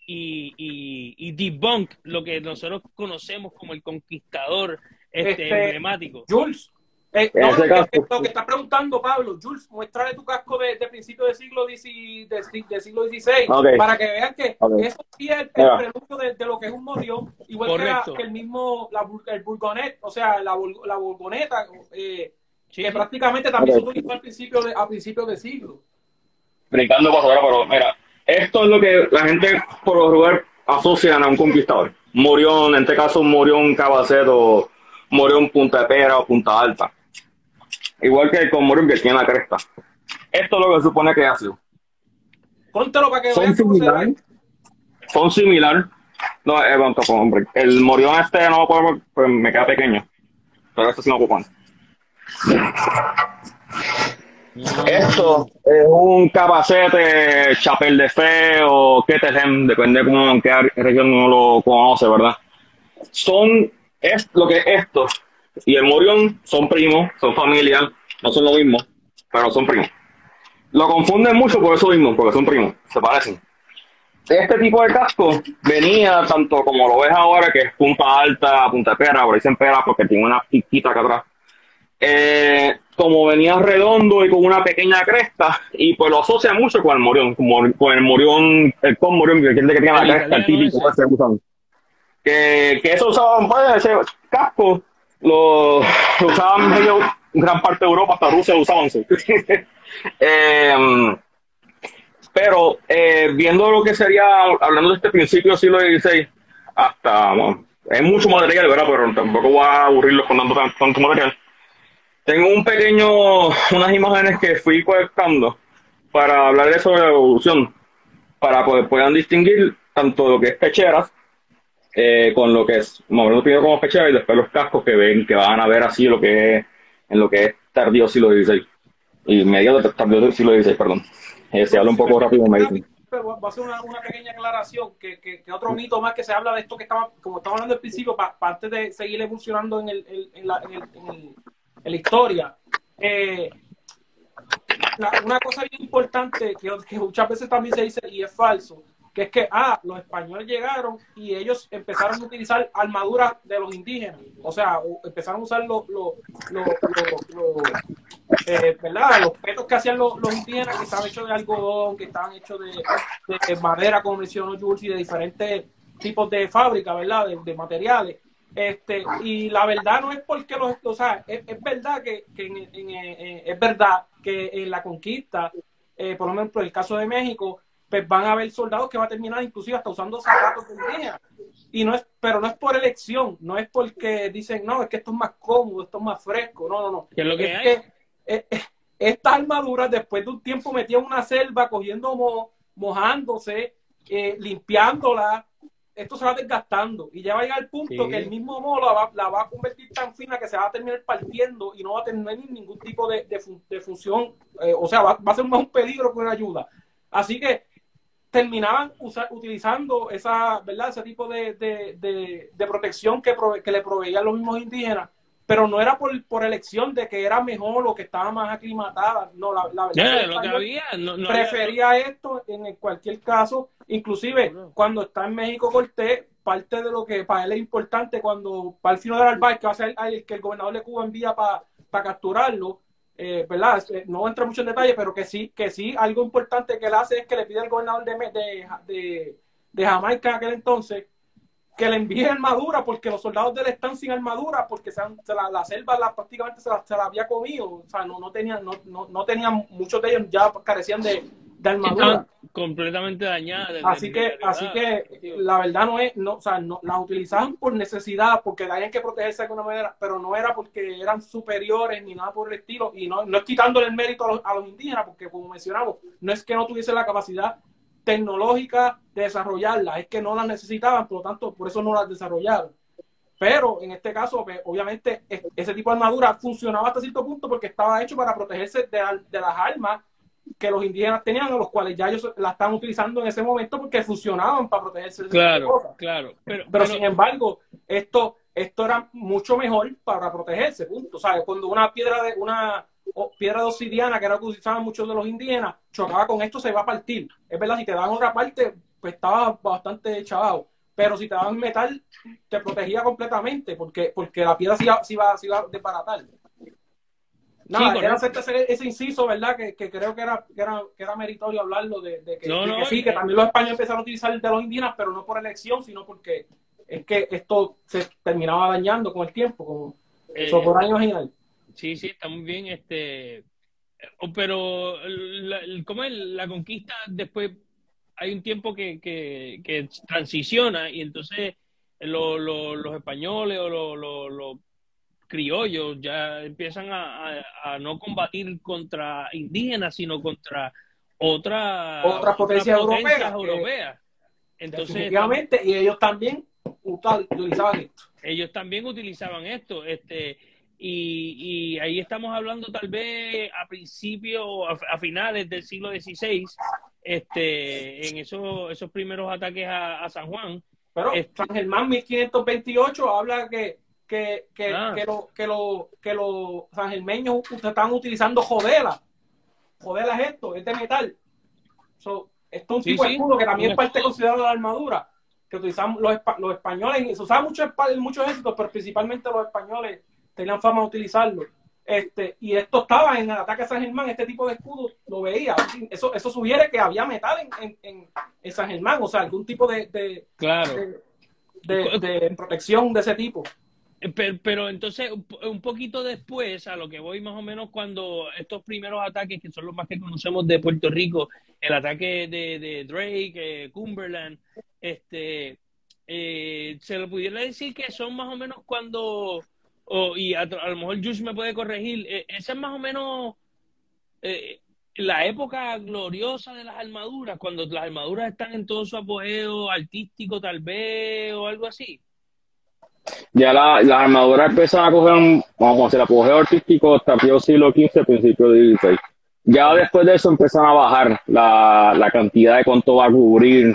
[SPEAKER 2] y, y, y, debunk lo que nosotros conocemos como el conquistador este, este emblemático.
[SPEAKER 1] Jules, eh, lo que está preguntando Pablo, Jules, muéstrale tu casco de, de principio del siglo, de, siglo XVI para que vean que eso sí es el, preludio de, lo que es un morión, igual que, el mismo, la, el burgonet, o sea, la, la burgoneta, eh, que prácticamente también se utilizó al principio de, a principios de siglo.
[SPEAKER 3] Brincando por ahora, pero mira, esto es lo que la gente por lo regular asocian a un conquistador. Murió, en este caso, murió un cabaceto, murió un punta de pera o punta alta. Igual que con Morión que tiene la cresta. Esto es lo que se supone que ha sido.
[SPEAKER 1] Para que
[SPEAKER 3] Son similares. Son similar. No, es un hombre. El morión este no lo puedo, pues me queda pequeño. Pero este sí no puedo esto es un capacete, chapel de fe o Ketelhem, depende de cómo, en qué región uno lo conoce, ¿verdad? Son, es lo que esto y el morión son primos, son familia, no son lo mismo, pero son primos. Lo confunden mucho por eso mismo, porque son primos, se parecen. Este tipo de casco venía tanto como lo ves ahora, que es punta alta, punta pera, por dicen pera porque tiene una piquita acá atrás eh, como venía redondo y con una pequeña cresta, y pues lo asocia mucho con el morión, con, el morión, el con morión, que es el que tiene la cresta, el típico ese usan. Que, que eso usaban, pues, ese casco, lo, usaban medio, gran parte de Europa, hasta Rusia lo usaban. (laughs) eh, pero eh, viendo lo que sería, hablando de este principio del siglo XVI, hasta, bueno, es mucho material, ¿verdad? Pero tampoco voy a aburrirlos con tanto, tanto material tengo un pequeño, unas imágenes que fui colectando para hablar de eso de la evolución, para que puedan distinguir tanto lo que es pecheras eh, con lo que es, lo primero como pecheras y después los cascos que ven, que van a ver así lo que es, en lo que es tardío siglo XVI y medio tardío siglo XVI, perdón. Eh, se habla un poco rápido, me dicen.
[SPEAKER 1] Va a hacer una, pequeña aclaración, que, que, otro mito más que se habla de esto que estaba, como estamos hablando al principio, para antes de seguir evolucionando en el, en la, en el en la historia. Eh, una cosa bien importante que, muchas veces también se dice y es falso, que es que, ah, los españoles llegaron y ellos empezaron a utilizar armaduras de los indígenas. O sea, empezaron a usar los, los, los, eh, ¿verdad? los petos que hacían los, indígenas, que estaban hechos de algodón, que estaban hechos de, madera, como mencionó Jules, y de diferentes tipos de fábricas, ¿verdad? de materiales. Este, y la verdad no es porque los, o sea, es, verdad que, que es verdad que en la conquista, eh, por ejemplo, en el caso de México, pues van a haber soldados que van a terminar inclusive hasta usando zapatos de día. Y no es, pero no es por elección, no es porque dicen, no, es que esto es más cómodo, esto es más fresco, no, no, no.
[SPEAKER 2] ¿Qué es lo que
[SPEAKER 1] es Que, eh, eh, estas armaduras, después de un tiempo metían una selva, cogiendo mojándose, limpiándola, esto se va desgastando y ya va a llegar al punto que el mismo moho la va, a convertir tan fina que se va a terminar partiendo y no va a tener ningún tipo de, de, función, eh, o sea, va, a ser más un peligro que una ayuda. Así que terminaban utilizando esa, ¿verdad? ese tipo de, de protección que, que le proveían los mismos indígenas pero no era por, por elección de que era mejor o que estaba más aclimatada. No, la, la
[SPEAKER 2] verdad
[SPEAKER 1] prefería esto en cualquier caso. Inclusive, cuando está en México Cortés, parte de lo que para él es importante cuando para el final del Albaez, que va a ser el que el gobernador de Cuba envía para capturarlo, eh, ¿verdad? Este, no entra mucho en detalle, pero que sí, que sí, algo importante que él hace es que le pide al gobernador de, de, de, de Jamaica en aquel entonces que le envíe armadura porque los soldados de él están sin armadura porque se, la, selva la, prácticamente se la, había comido, o sea, no, no tenían, no, no, no tenían, muchos de ellos ya carecían de, de armadura.
[SPEAKER 2] completamente dañadas.
[SPEAKER 1] Así que, así que la verdad no es, no, o sea, no, las utilizaban por necesidad, porque tenían que protegerse de alguna manera, pero no era porque eran superiores ni nada por el estilo, y no, no es quitándole el mérito a los, a los indígenas, porque como mencionamos, no es que no tuviesen la capacidad tecnológica de desarrollarla, es que no las necesitaban, por lo tanto, por eso no las desarrollaron. Pero en este caso, pues, obviamente, ese tipo de armadura funcionaba hasta cierto punto porque estaba hecho para protegerse de, de las armas que los indígenas tenían, a los cuales ya ellos la estaban utilizando en ese momento porque funcionaban para protegerse de
[SPEAKER 2] claro, cosas. Claro,
[SPEAKER 1] pero, pero, sin embargo, esto, esto era mucho mejor para protegerse, punto. Sea, cuando una piedra de una piedra de obsidiana, que era lo que utilizaban muchos de los indígenas, chocaba con esto, se iba a partir. Es verdad, si te daban otra parte, pues estaba bastante chavado. Pero si te daban metal, te protegía completamente, porque, porque la piedra se iba, se iba, se iba a desbaratar. Nada, era hacer ese, inciso, ¿verdad? Que, que creo que era, que era, que era meritorio hablarlo de, que, sí, que también los españoles empezaron a utilizar el de los indígenas, pero no por elección, sino porque es que esto se terminaba dañando con el tiempo, como eh, por años y
[SPEAKER 2] Sí, sí, está muy bien. este Pero, la, ¿cómo es? La conquista después hay un tiempo que, que, que transiciona y entonces los españoles o los criollos ya empiezan a, no combatir contra indígenas, sino contra otra,
[SPEAKER 1] otras potencias europeas. Entonces, Definitivamente, y ellos también utilizaban esto.
[SPEAKER 2] Ellos también utilizaban esto. Este, y, y ahí estamos hablando tal vez a principios, a, finales del siglo XVI, este, en esos, esos primeros ataques a, San Juan.
[SPEAKER 1] Pero
[SPEAKER 2] este,
[SPEAKER 1] San Germán 1528 habla que que, que, ah. que, lo, que, lo, que los sangermeños están utilizando jodela. Jodela es esto, es de metal. esto es un tipo de escudo que también es parte considerado de la armadura que utilizamos los, los españoles. Se usaba mucho en muchos éxitos, pero principalmente los españoles tenían fama de utilizarlo. Este, y esto estaba en el ataque a San Germán, este tipo de escudo lo veía. Eso, eso sugiere que había metal en, en, en San Germán, o sea, algún tipo de, de,
[SPEAKER 2] claro.
[SPEAKER 1] de, de protección de ese tipo.
[SPEAKER 2] Pero, entonces, un poquito después, a lo que voy más o menos cuando estos primeros ataques, que son los más que conocemos de Puerto Rico, el ataque de, Drake, eh, Cumberland, este, eh, se lo pudiera decir que son más o menos cuando, y a, lo mejor Jush me puede corregir, eh, esa es más o menos la época gloriosa de las armaduras, cuando las armaduras están en todo su apogeo artístico tal vez, o algo así
[SPEAKER 3] ya la, las armaduras empezaron a coger, vamos a decir, apogeo artístico hasta el siglo XV, principio del XVI. Ya después de eso empezaron a bajar la, la cantidad de cuánto va a cubrir.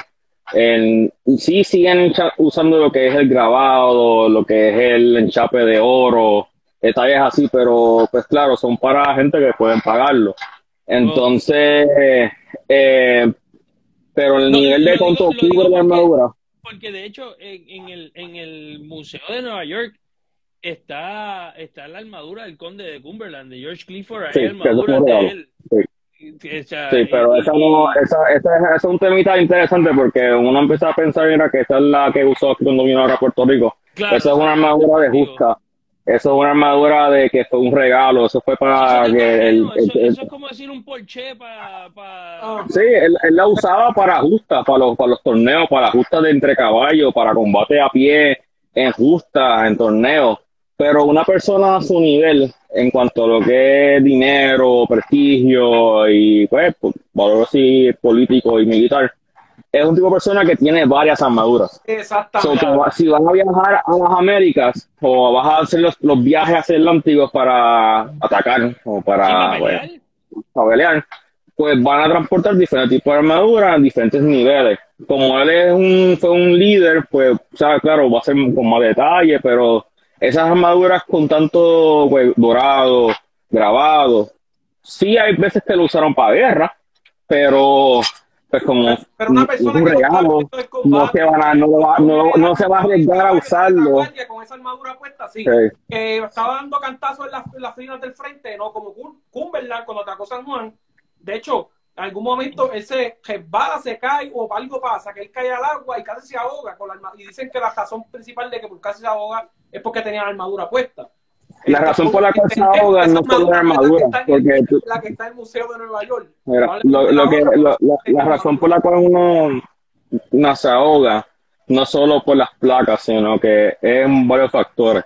[SPEAKER 3] En, sí siguen usando lo que es el grabado, lo que es el enchape de oro, detalles así, pero pues claro, son para gente que pueden pagarlo. Entonces, eh, pero el nivel de cuánto cubre la armadura
[SPEAKER 2] porque de hecho en, el, en el Museo de Nueva York está, está la armadura del conde de Cumberland, de George Clifford, sí, armadura de él.
[SPEAKER 3] Sí. Pero esa no, esa, esa, es un temita interesante porque uno empieza a pensar era que esa es la que usó cuando vino ahora a Puerto Rico. esa es una armadura de justa. Eso es una armadura de que fue un regalo, eso fue para que...
[SPEAKER 2] El, eso, es como decir un Porsche para...
[SPEAKER 3] Ah. Sí, él, la usaba para justa, para los, para los torneos, para justa de entre caballos, para combate a pie, en justa, en torneos. Pero una persona a su nivel, en cuanto a lo que es dinero, prestigio y pues, valor así político y militar, es un tipo de persona que tiene varias armaduras.
[SPEAKER 1] Exactamente.
[SPEAKER 3] si vas a viajar a las Américas o vas a hacer los, los viajes hacia el Atlántico para atacar o para, pelear, pues van a transportar diferentes tipos de armaduras en diferentes niveles. Como él es un, fue un líder, pues, o claro, va a ser con más detalle, pero esas armaduras con tanto pues, dorado, grabado, sí hay veces que lo usaron para guerra, pero pues como pero una persona un regalo, no se, van a, no, va, no, no, se va a arriesgar a usarlo.
[SPEAKER 1] Con esa armadura puesta, sí. Que estaba dando cantazos en las, en las filas del frente, ¿no? Como Cumberland cuando atacó San Juan. De hecho, en algún momento él se resbala, se cae o algo pasa, que él cae al agua y casi se ahoga con la armadura. Y dicen que la razón principal de que por casi se ahoga es porque tenía la armadura puesta.
[SPEAKER 3] La razón por la cual se ahoga no solo la armadura, porque
[SPEAKER 1] la que está en el Museo de Nueva York.
[SPEAKER 3] lo, que, la, razón por la cual uno no se ahoga no solo por las placas, sino que es varios factores.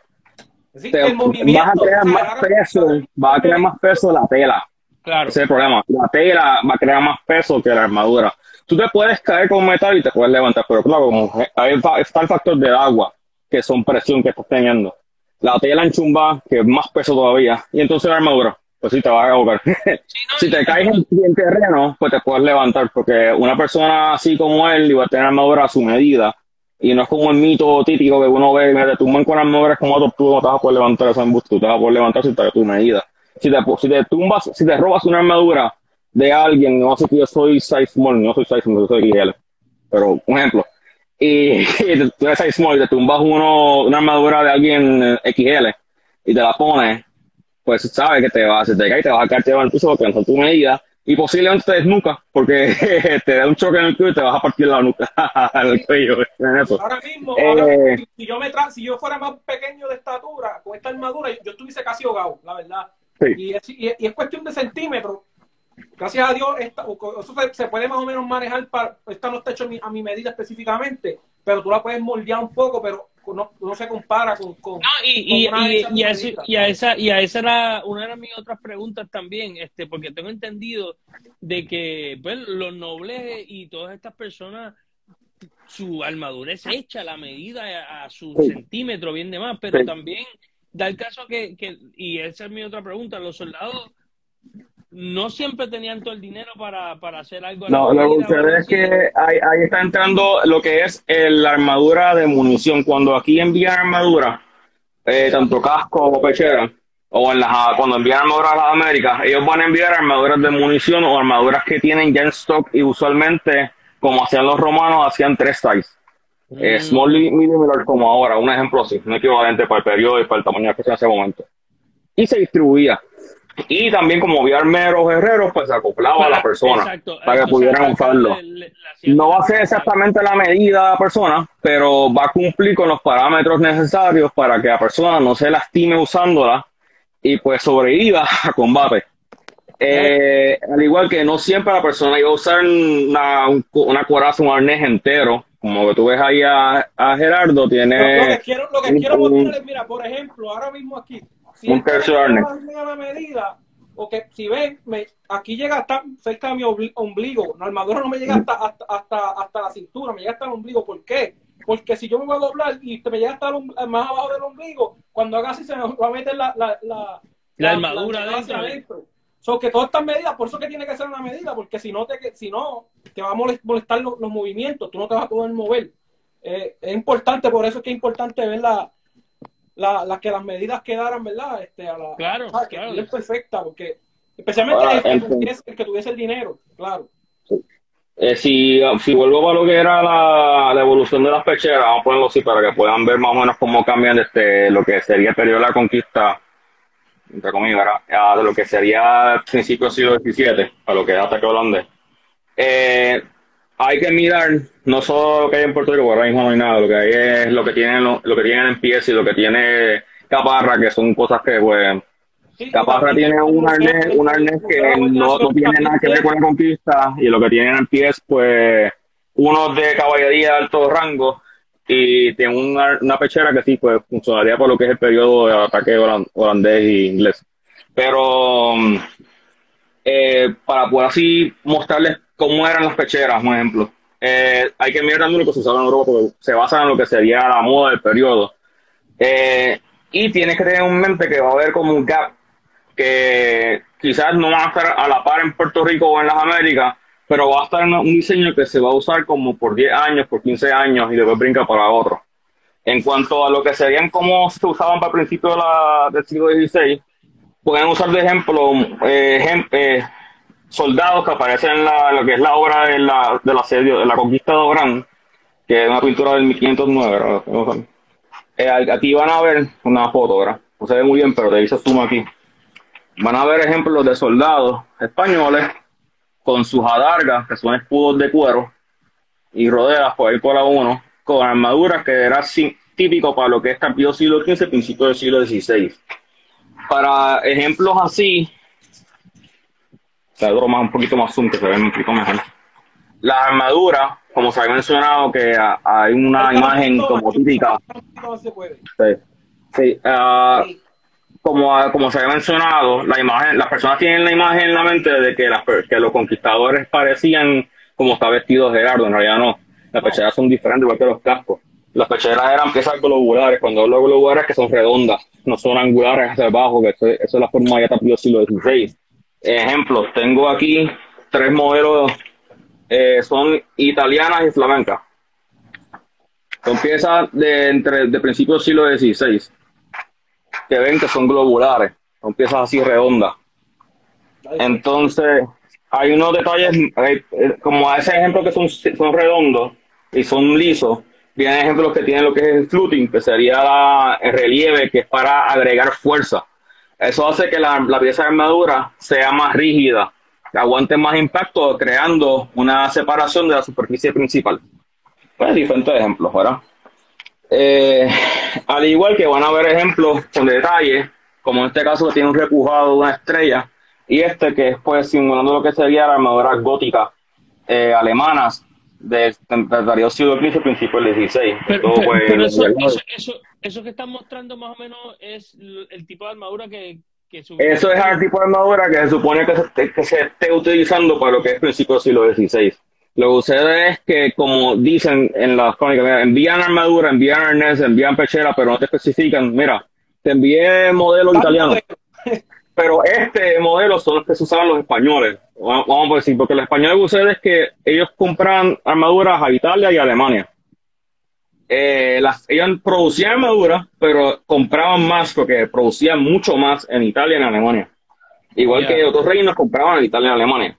[SPEAKER 3] Te, vas a crear más peso, va a crear más peso la tela. Claro. Ese es el problema. La tela va a crear más peso que la armadura. Tú te puedes caer con metal y te puedes levantar, pero claro, como está el factor del agua, que son presión que estás teniendo. La tela enchumba, que es más peso todavía, y entonces la armadura, pues sí te va a ahogar. (laughs) si te caes en, terreno, pues te puedes levantar, porque una persona así como él iba a tener armadura a su medida, y no es como el mito típico que uno ve, me tumban con armadura, es como tú no te vas a poder levantar esa embuste, tú te vas a poder levantar si te tu medida si te, si te tumbas, si te robas una armadura de alguien, no sé si yo soy size small, no soy size small, yo soy XL, pero un ejemplo, (laughs) y, tú eres size small y te tumbas uno, una armadura de alguien eh, XL y te la pones, pues sabes que te va, se te cae y te vas a caer te va el piso porque no tu medida y posiblemente te desnuca porque (laughs) te da un choque en el cuello y te vas a partir la nuca (laughs) el cuello.
[SPEAKER 1] Ahora mismo, eh, si, yo me si yo fuera más pequeño de estatura con esta armadura, yo estuviese casi ahogado, la verdad. Y, es, y, es, cuestión de centímetros. Gracias a Dios, esta, eso se, puede más o menos manejar. Para, esta no está hecho a mi, medida específicamente, pero tú la puedes moldear un poco, pero no, no se compara con. con
[SPEAKER 2] no, y, y, y, a esa, y a esa era una de mis otras preguntas también, este porque tengo entendido de que pues, los nobles y todas estas personas su armadura es hecha a la medida a, su centímetro, bien de más, pero también da el caso que, que, y esa es mi otra pregunta, los soldados no siempre tenían todo el dinero para, para hacer algo.
[SPEAKER 3] No, lo que sucede es que ahí, ahí, está entrando lo que es la armadura de munición. Cuando aquí envían armadura, eh, tanto casco o pechera, o en las, cuando envían armadura a las Américas, ellos van a enviar armaduras de munición o armaduras que tienen ya en stock y usualmente, como hacían los romanos, hacían tres sizes. Eh, mm. small, medium como ahora, un ejemplo así, un equivalente para el periodo y para el tamaño que se en ese momento. Y se distribuía. Y también como había armeros guerreros, pues se acoplaba a la persona para que pudieran usarlo. no va a ser exactamente la medida de la persona, pero va a cumplir con los parámetros necesarios para que la persona no se lastime usándola y pues sobreviva (laughs) a combate. Eh, al igual que no siempre la persona iba a usar una, una coraza, un arnés entero, como que tú ves ahí a, a Gerardo, tiene...
[SPEAKER 1] Lo, que quiero, lo que quiero mostrarles, mira, por ejemplo, ahora mismo aquí, si
[SPEAKER 3] un tercio
[SPEAKER 1] la medida, o que si ven, me, aquí llega hasta cerca de mi ombligo, la armadura no me llega hasta, hasta, hasta, hasta, la cintura, me llega hasta el ombligo, ¿por qué? Porque si yo me voy a doblar y me llega hasta más abajo del ombligo, cuando haga así se me va a meter la, la, la,
[SPEAKER 2] la armadura dentro.
[SPEAKER 1] adentro. So, que todas estas medidas, por eso que tiene que ser una medida, porque si no te, si no, te va a molestar los, movimientos, tú no te vas a poder mover. Eh, es importante, por eso es que es importante ver la, la, que las medidas quedaran, ¿verdad? Este, a la,
[SPEAKER 2] claro,
[SPEAKER 1] que es perfecta, porque especialmente el, que tuviese, el, que tuviese, el dinero, claro.
[SPEAKER 3] Eh, si, si vuelvo a lo que era la, la, evolución de las pecheras, vamos a ponerlo así para que puedan ver más o menos cómo cambian desde lo que sería el periodo de la conquista entre comillas, de lo que sería principio del siglo XVII, a lo que es ataque holandés. Eh, hay que mirar no solo lo que hay en Puerto Rico, porque ahora mismo no hay nada, lo que hay es lo que tienen, lo, que tienen en pies y lo que tiene Caparra, que son cosas que, pues, Caparra tiene un arnés, un arnés que no, no, tiene nada que ver con la conquista, y lo que tienen en pies, pues, unos de caballería de alto rango, y tiene una, una, pechera que sí, pues funcionaría por lo que es el periodo de ataque holandés e inglés. Pero mm, eh, para poder así mostrarles cómo eran las pecheras, por ejemplo, eh, hay que mirar lo que se usaba en Europa porque se basa en lo que sería la moda del periodo. Eh, y tienes que tener en mente que va a haber como un gap que quizás no va a estar a la par en Puerto Rico o en las Américas, pero va a estar en un diseño que se va a usar como por 10 años, por 15 años y después brinca para otro. En cuanto a lo que serían como se usaban para el principio de la, del siglo XVI, pueden usar de ejemplo eh, eh, soldados que aparecen en, la, lo que es la obra de la, del asedio, de la conquista de Orán, que es una pintura del 1509. Eh, aquí van a ver una foto, ¿verdad? No se ve muy bien, pero te hice zoom aquí. Van a ver ejemplos de soldados españoles con sus adargas, que son escudos de cuero, y rodeas por ahí por la uno, con armaduras que era típico para lo que es campeón siglo XV, principio del siglo XVI. Para ejemplos así, la más un poquito más zoom, que se ve un poquito mejor. Las armaduras, como se ha mencionado, que hay una imagen como típica. Sí, sí. Uh, como, como se ha mencionado, la imagen, las personas tienen la imagen en la mente de que, las, que los conquistadores parecían como está vestido Gerardo, en realidad no. Las pecheras son diferentes, igual que los cascos. Las pecheras eran piezas globulares, cuando hablo de globulares que son redondas, no son angulares hacia abajo, que eso, es la forma ya del siglo XVI. Ejemplos, tengo aquí tres modelos, eh, son italianas y flamencas. Son piezas de, entre, de principios del siglo XVI que ven que son globulares, son piezas así redondas. Entonces, hay unos detalles, eh, como a ese ejemplo que son, son redondos y son lisos, vienen ejemplos que tienen lo que es el fluting, que sería el relieve, que es para agregar fuerza. Eso hace que la, pieza de armadura sea más rígida, que aguante más impacto, creando una separación de la superficie principal. Pues diferentes ejemplos, ¿verdad? Eh, al igual que van a ver ejemplos con detalles, como en este caso que tiene un repujado de una estrella, y este que es pues simulando lo que sería la armadura gótica eh, alemanas del periodo siglo XV, principio del XVI.
[SPEAKER 2] Pero, pues, eso, eso, que están mostrando más o menos es el tipo de armadura que, que
[SPEAKER 3] Eso es el tipo de armadura que se supone que se, que se esté utilizando para lo que es principio del siglo XVI. Lo que sucede es que, como dicen en las crónicas, envían armadura, envían arnés, envían pechera, pero no te especifican, mira, te envié modelo italiano. (laughs) Pero este modelo son los que se usaban los españoles. Vamos a decir, porque los españoles sucede es que ellos compran armaduras a Italia y a Alemania. Eh, las, ellos producían armaduras, pero compraban más porque producían mucho más en Italia y en Alemania. Igual que otros reinos compraban en Italia y en Alemania.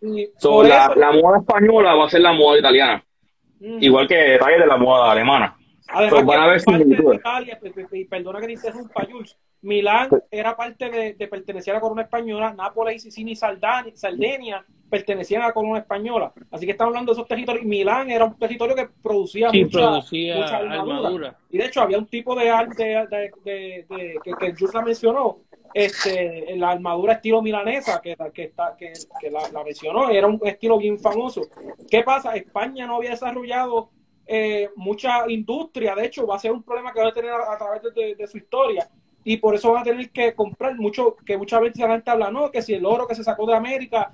[SPEAKER 3] la, moda española va a ser la moda italiana. Igual que detalles de la moda alemana.
[SPEAKER 1] Además, van a ver de Italia, perdona que te interrumpa, Jules. Milán era parte de, de pertenecer a la corona española, Nápoles, Sicilia y Sardenia pertenecían a la corona española. Así que estamos hablando de esos territorios. Milán era un territorio que producía, mucha, armadura. Y de hecho había un tipo de arte de, de, que, que Jules la mencionó, este, la armadura estilo milanesa, que, que, está, que, la, mencionó, era un estilo bien famoso. ¿Qué pasa? España no había desarrollado eh, mucha industria, de hecho va a ser un problema que va a tener a, través de, su historia y por eso va a tener que comprar mucho, que muchas veces la gente habla, no, que si el oro que se sacó de América,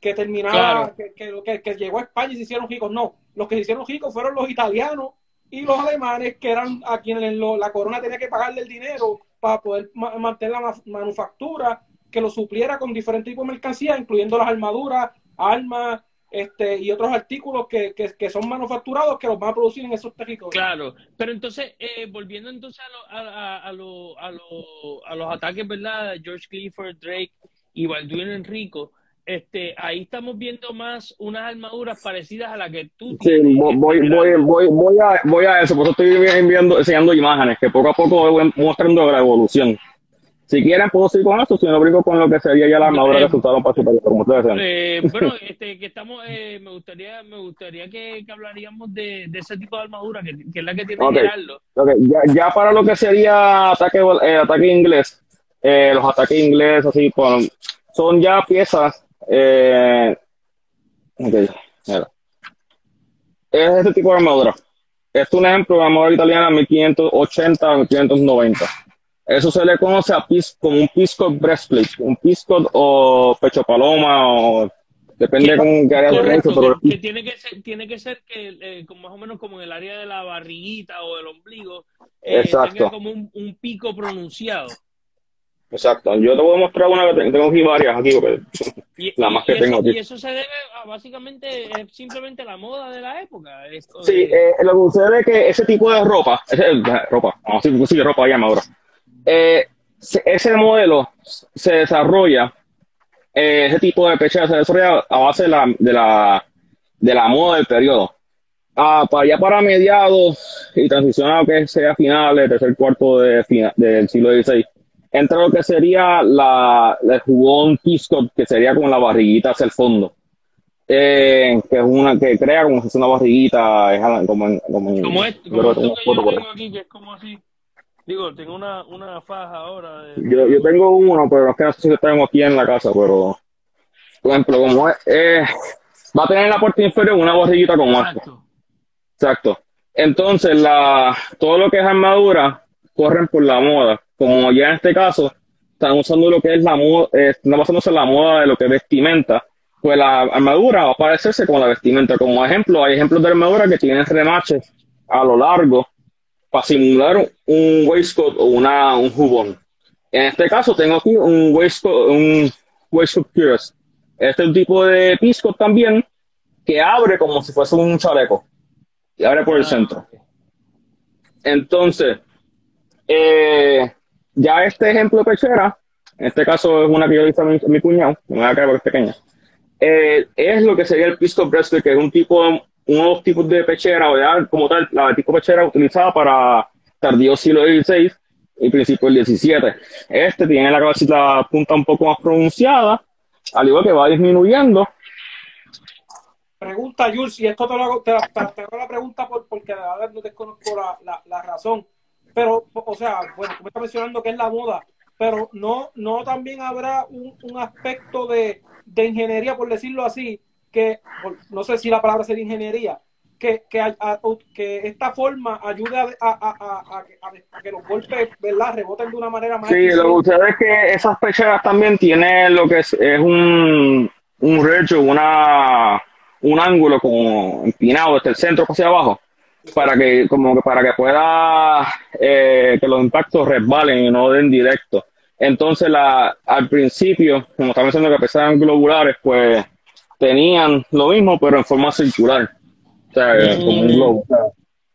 [SPEAKER 1] que terminaba, que, que, que, llegó a España y se hicieron ricos, no, los que se hicieron ricos fueron los italianos y los alemanes, que eran a quienes la corona tenía que pagarle el dinero para poder mantener la manufactura, que lo supliera con diferentes tipos de mercancía, incluyendo las armaduras, armas, este, y otros artículos que, que, son manufacturados que los van a producir en esos territorios.
[SPEAKER 2] Claro, pero entonces, eh, volviendo entonces a, a, a, a, los ataques, ¿verdad? George Clifford, Drake y Balduino Enrico, este, ahí estamos viendo más unas armaduras parecidas a las que tú
[SPEAKER 3] tienes. Sí, voy, voy, voy, voy, a, voy a eso, por eso estoy enviando, enseñando imágenes que poco a poco voy mostrando la evolución. Si quieren, puedo seguir con esto, si no brinco con lo que sería ya la armadura eh, que usaron para superior, como ustedes.
[SPEAKER 2] Eh, bueno, (laughs) este, que estamos, eh, me gustaría, me gustaría que, que hablaríamos de, de, ese tipo de armadura, que, que es la que tiene okay. Gerardo.
[SPEAKER 3] Okay. Ya, ya, para lo que sería ataque, eh, ataque inglés, eh, los ataques ingleses, así, con, son ya piezas eh, okay, mira. Es este tipo de armadura. Es un ejemplo de armadura italiana 1580-1590. Eso se le conoce a como un pisco breastplate, un pisco o pecho paloma o depende con qué área
[SPEAKER 2] de pero... que tiene que ser, tiene que ser que eh, más o menos como en el área de la barriguita o del ombligo, eh, tenga como un, un pico pronunciado.
[SPEAKER 3] Exacto. Yo te voy a mostrar una que tengo aquí varias aquí, porque la más que tengo aquí.
[SPEAKER 2] Y eso se debe a básicamente es simplemente la moda de la época.
[SPEAKER 3] sí, eh, lo que sucede es que ese tipo de ropa, ese, ropa, vamos a decir, sí, ropa llama ahora. Eh, ese modelo se desarrolla eh, ese tipo de pechera se desarrolla a base de la, de la, de la moda del periodo. Ah, para allá para mediados y transicionado que sea finales, tercer cuarto de, del siglo XVI, entra lo que sería la, el jugón Piscot, que sería como la barriguita hacia el fondo. Eh, que es una que crea como si fuese una barriguita, es como, como,
[SPEAKER 2] como, esto, como esto que yo tengo aquí, que es como así. Digo, tengo una, una faja ahora. De...
[SPEAKER 3] Yo, yo tengo uno, pero es que no sé si lo tengo aquí en la casa, pero por ejemplo, como es, eh, va a tener en la parte inferior una barriguita como esta. Exacto. Entonces, la, todo lo que es armadura corren por la moda. Como ya en este caso, están usando lo que es la moda, eh, están basándose en la moda de lo que es vestimenta pues la armadura va a parecerse con la vestimenta. Como ejemplo, hay ejemplos de armadura que tienen remaches a lo largo para simular un waistcoat o una, un jubón. En este caso tengo aquí un waistcoat, un waistcoat Este es un tipo de pisco también que abre como si fuese un chaleco y abre por el ah, centro. Entonces, eh, ya este ejemplo de pechera, en este caso es una que yo le hice a mi, a mi cuñado, me voy a caer porque es pequeña eh, es lo que sería el pistol breastplate, que es un tipo, uno de los tipos de pechera, o ya como tal, la tipo pechera utilizada para tardío siglo XVI y principio del XVII. Este tiene la cabecita punta un poco más pronunciada, al igual que va disminuyendo.
[SPEAKER 1] Pregunta, Jules, y esto te lo hago, te, hago la pregunta porque de verdad no desconozco la, la, la razón. Pero, o sea, bueno, tú me estás mencionando que es la moda, pero no, no también habrá un, un aspecto de, de ingeniería, por decirlo así, que no sé si la palabra sería ingeniería, que, que, que esta forma ayude a, a, que los golpes ¿verdad? reboten de una manera más.
[SPEAKER 3] Sí, lo que sucede es que esas pecheras también tienen lo que es, es un, un recho, una, un ángulo como empinado desde el centro hacia abajo para que como que para que pueda eh, que los impactos resbalen y no den directo entonces, la, al principio, como estaba diciendo que pesaban globulares, pues tenían lo mismo, pero en forma circular. O sea, mm. como un globo.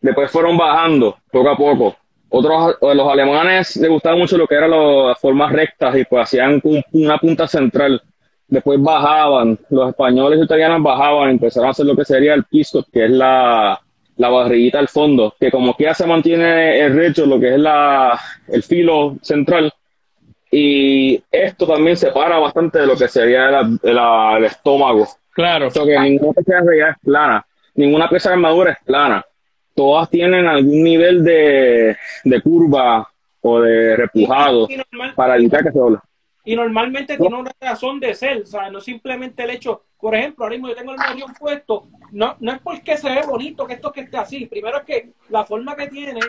[SPEAKER 3] Después fueron bajando poco a poco. Otros, los alemanes les gustaba mucho lo que eran las formas rectas y pues hacían una punta central. Después bajaban, los españoles y italianos bajaban, empezaron a hacer lo que sería el piso, que es la, la barriguita al fondo, que como que ya se mantiene el recho, lo que es la, el filo central, y esto también separa bastante de lo que sería el estómago.
[SPEAKER 2] Claro.
[SPEAKER 3] que ninguna pieza de es plana, ninguna pieza de armadura es plana. Todas tienen algún nivel de, curva o de repujado para evitar que se doble.
[SPEAKER 1] Y normalmente tiene una razón de ser, o sea, no simplemente el hecho, por ejemplo, ahora mismo yo tengo el medio puesto, no, no es porque se ve bonito que esto que esté así, primero es que la forma que tiene,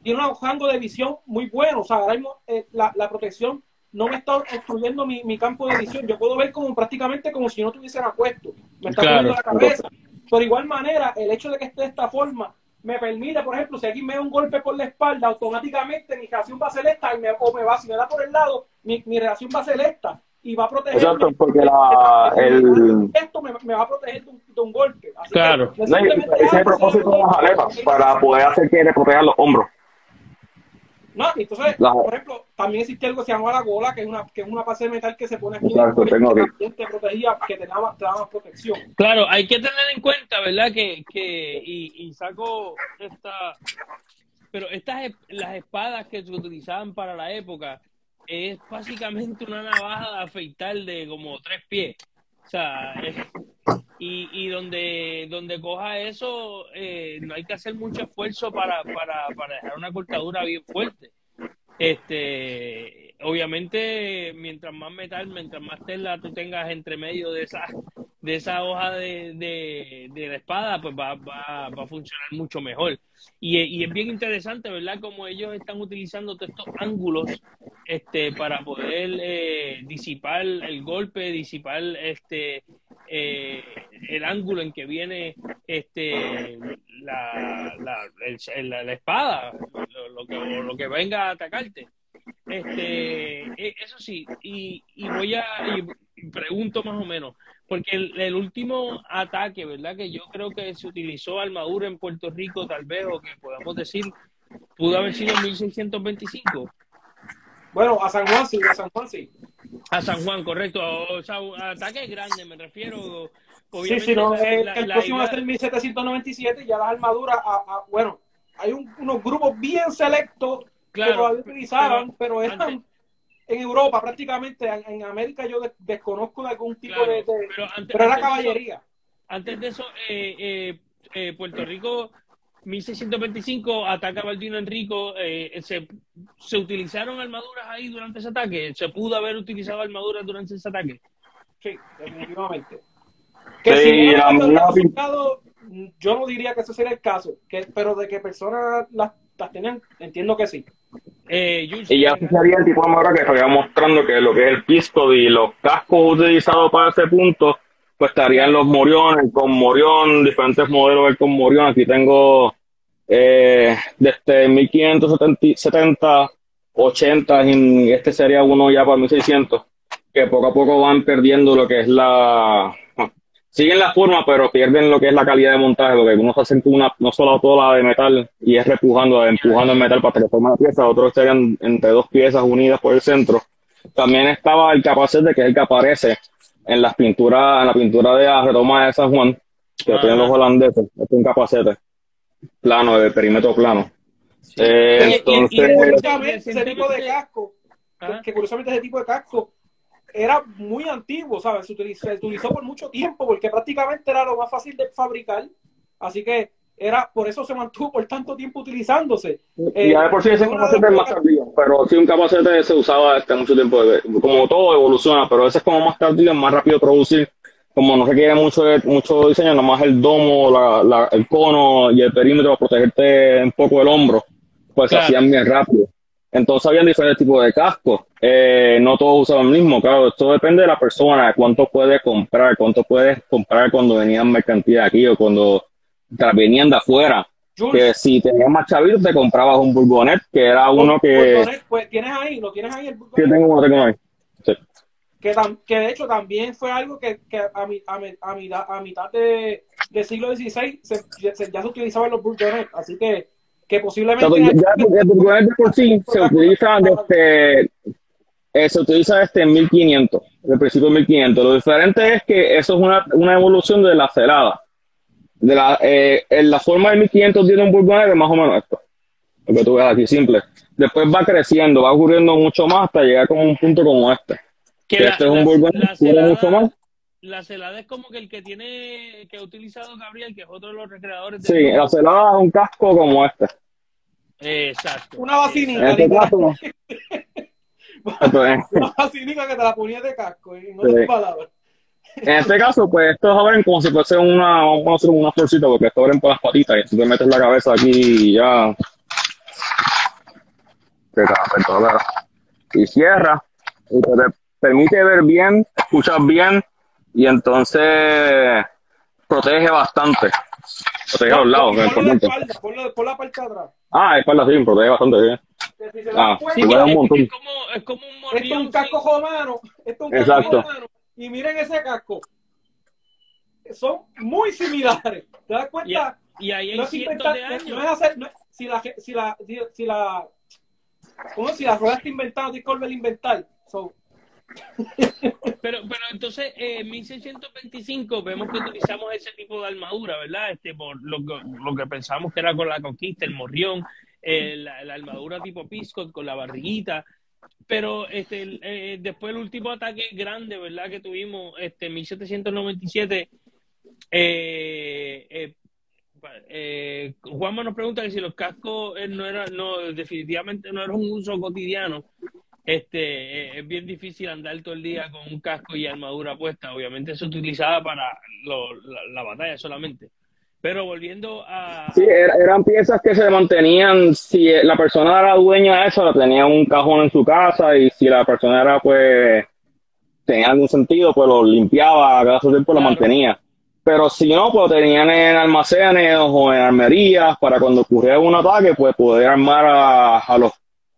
[SPEAKER 1] tiene un rango de visión muy bueno, o sea, ahora mismo eh, la, la, protección no me está obstruyendo mi, mi, campo de visión, yo puedo ver como prácticamente como si no tuviesen apuesto, me está poniendo la cabeza. Por igual manera, el hecho de que esté de esta forma me permite, por ejemplo, si aquí me da un golpe por la espalda, automáticamente mi reacción va a ser esta y me, o me va, si me da por el lado, mi, mi reacción va a ser esta y va a proteger.
[SPEAKER 3] Exacto, porque la, el...
[SPEAKER 1] esto me, me, va a proteger de un, de un golpe.
[SPEAKER 2] Así claro.
[SPEAKER 3] Que, no, ese es el propósito de las aletas, para poder hacer que le protejan los hombros.
[SPEAKER 1] No, entonces, por ejemplo, también existe algo que se llama la gola, que es una, que es una base de metal que se pone aquí.
[SPEAKER 3] Exacto, tengo
[SPEAKER 1] que te protegía, que te daba, te daba protección.
[SPEAKER 2] Claro, hay que tener en cuenta, ¿verdad? Que, que y, y saco esta... Pero estas, las espadas que se utilizaban para la época, es básicamente una navaja de afeitar de como tres pies. O sea, y, y donde, donde coja eso, eh, no hay que hacer mucho esfuerzo para, para, para dejar una cortadura bien fuerte. Este, obviamente, mientras más metal, mientras más tela tú tengas entre medio de esa, de esa hoja de, de, la espada, pues va, va, va, a funcionar mucho mejor. Y, y, es bien interesante, ¿verdad? Como ellos están utilizando todos estos ángulos este, para poder eh, disipar el golpe, disipar este, eh, el ángulo en que viene este, la, la, la, espada, lo, que, lo que venga a atacarte. Este, e, eso sí, y, y voy a y pregunto más o menos, porque el, último ataque, ¿verdad? Que yo creo que se utilizó armadura en Puerto Rico, tal vez, o que podamos decir, pudo haber sido en 1625.
[SPEAKER 1] Bueno, a San Juan sí, a San Juan sí.
[SPEAKER 2] A San Juan, correcto. O sea, ataque grande, me refiero.
[SPEAKER 1] Sí, sí, no, el, próximo va a ser 1797, ya las armaduras, bueno, hay unos grupos bien selectos que todavía utilizaban, pero, eran en Europa prácticamente, en, América yo desconozco de algún tipo de, Pero, era caballería.
[SPEAKER 2] antes de eso, eh, eh, eh, Puerto Rico 1625 ataca a Baldino Enrico. Eh, se, se, utilizaron armaduras ahí durante ese ataque? ¿Se pudo haber utilizado armaduras durante ese ataque?
[SPEAKER 1] Sí, definitivamente. Que si no yo no diría que ese sería el caso, que, pero de que personas las, las tenían, entiendo que sí.
[SPEAKER 3] Eh, y ya sería el tipo de armadura que estaría mostrando que lo que es el pisco y los cascos utilizados para ese punto, pues estarían los moriones, con morión, diferentes modelos del con morión. Aquí tengo eh, desde 1570, 80, y este sería uno ya para 1600, que poco a poco van perdiendo lo que es la siguen la forma, pero pierden lo que es la calidad de montaje, porque unos hacen una, no solo toda de metal y es repujando, empujando el metal para que forme la pieza, otros serían entre dos piezas unidas por el centro. También estaba el capacete, que es el que aparece en las pinturas, en la pintura de la retoma de San Juan, que ah. tienen los holandeses, este es un capacete plano, de perímetro plano.
[SPEAKER 1] Eh, entonces, ese tipo de casco, ah. que curiosamente ese tipo de casco era muy antiguo, ¿sabes? Se utilizó, por mucho tiempo porque prácticamente era lo más fácil de fabricar. Así que era por eso se mantuvo por tanto tiempo utilizándose.
[SPEAKER 3] Y ya de por sí ese capacete es más tardío, pero sí un capacete se usaba hasta mucho tiempo. Como todo evoluciona, pero ese es como más tardío, más rápido de producir. Como no requiere mucho, mucho diseño, nomás el domo, la, el cono y el perímetro para protegerte un poco el hombro, pues se hacían bien rápido. Entonces habían diferentes tipos de cascos. Eh, no todos usaban el mismo, claro, esto depende de la persona, de cuánto puede comprar, cuánto puedes comprar cuando venían mercancía aquí o cuando venían de afuera. Que si tenías más chavitos te comprabas un Burgonet, que era uno que...
[SPEAKER 1] pues tienes ahí, lo tienes ahí el
[SPEAKER 3] Burgonet. tengo uno, tengo ahí.
[SPEAKER 1] Que, que, de hecho también fue algo que, que a, mi, a, mi, a, mitad de, del siglo XVI se, ya se utilizaban los Burgonet, así que que posiblemente... ya,
[SPEAKER 3] el por sí (laughs) se utiliza desde, eh, se utiliza desde 1500, desde el principio de 1500. Lo diferente es que eso es una, una evolución de la celada. De la, eh, en la forma de 1500 tiene un burgonet de más o menos esto. Lo que tú ves aquí, simple. Después va creciendo, va ocurriendo mucho más hasta llegar como un punto como este. Que, este es un burgonet
[SPEAKER 2] mucho más la celada es como que el que tiene, que ha utilizado Gabriel, que es otro de los recreadores. De
[SPEAKER 3] sí, la celada es un casco como este.
[SPEAKER 2] Exacto.
[SPEAKER 1] Una vacinica. En este caso, (laughs) Una vacinica que te la ponía de casco, y no sí. palabras.
[SPEAKER 3] En este caso, pues estos abren como si fuese una, vamos a hacer una florcita, porque estos abren por las patitas y tú te metes la cabeza aquí y ya. Y cierra. Y te permite ver bien, escuchar bien y entonces protege bastante. Protege a los lados.
[SPEAKER 1] Por, la espalda, por, la, parte de atrás.
[SPEAKER 3] Ah, espalda sí, protege bastante bien.
[SPEAKER 2] ah, sí, es, un montón. Es, como, es como un morrillo.
[SPEAKER 1] Esto es un casco romano. Esto es un casco Exacto. romano. Y miren ese casco. Son muy similares. ¿Te das cuenta?
[SPEAKER 2] Y, y ahí hay no cientos de años.
[SPEAKER 1] No es hacer, no, si la, si la, si, la, ¿cómo si la rueda está inventada, tienes que volver a inventar. So,
[SPEAKER 2] pero, pero entonces, eh, en 1625 vemos que utilizamos ese tipo de armadura, ¿verdad? Este, por lo, que pensamos que era con la conquista, el morrión, eh, la, armadura tipo Pisco con la barriguita. Pero este, eh, después el último ataque grande, ¿verdad? Que tuvimos este, en 1797, eh, eh, Juanma nos pregunta que si los cascos no era, no, definitivamente no era un uso cotidiano este eh, es bien difícil andar todo el día con un casco y armadura puesta. Obviamente se utilizaba para la, batalla solamente. Pero volviendo a...
[SPEAKER 3] Sí, eran piezas que se mantenían, si la persona era dueña de eso, la tenía un cajón en su casa y si la persona era pues tenía algún sentido, pues lo limpiaba, cada tiempo lo mantenía. Pero si no, pues tenían en almacenes o en armerías para cuando ocurría un ataque, pues poder armar a los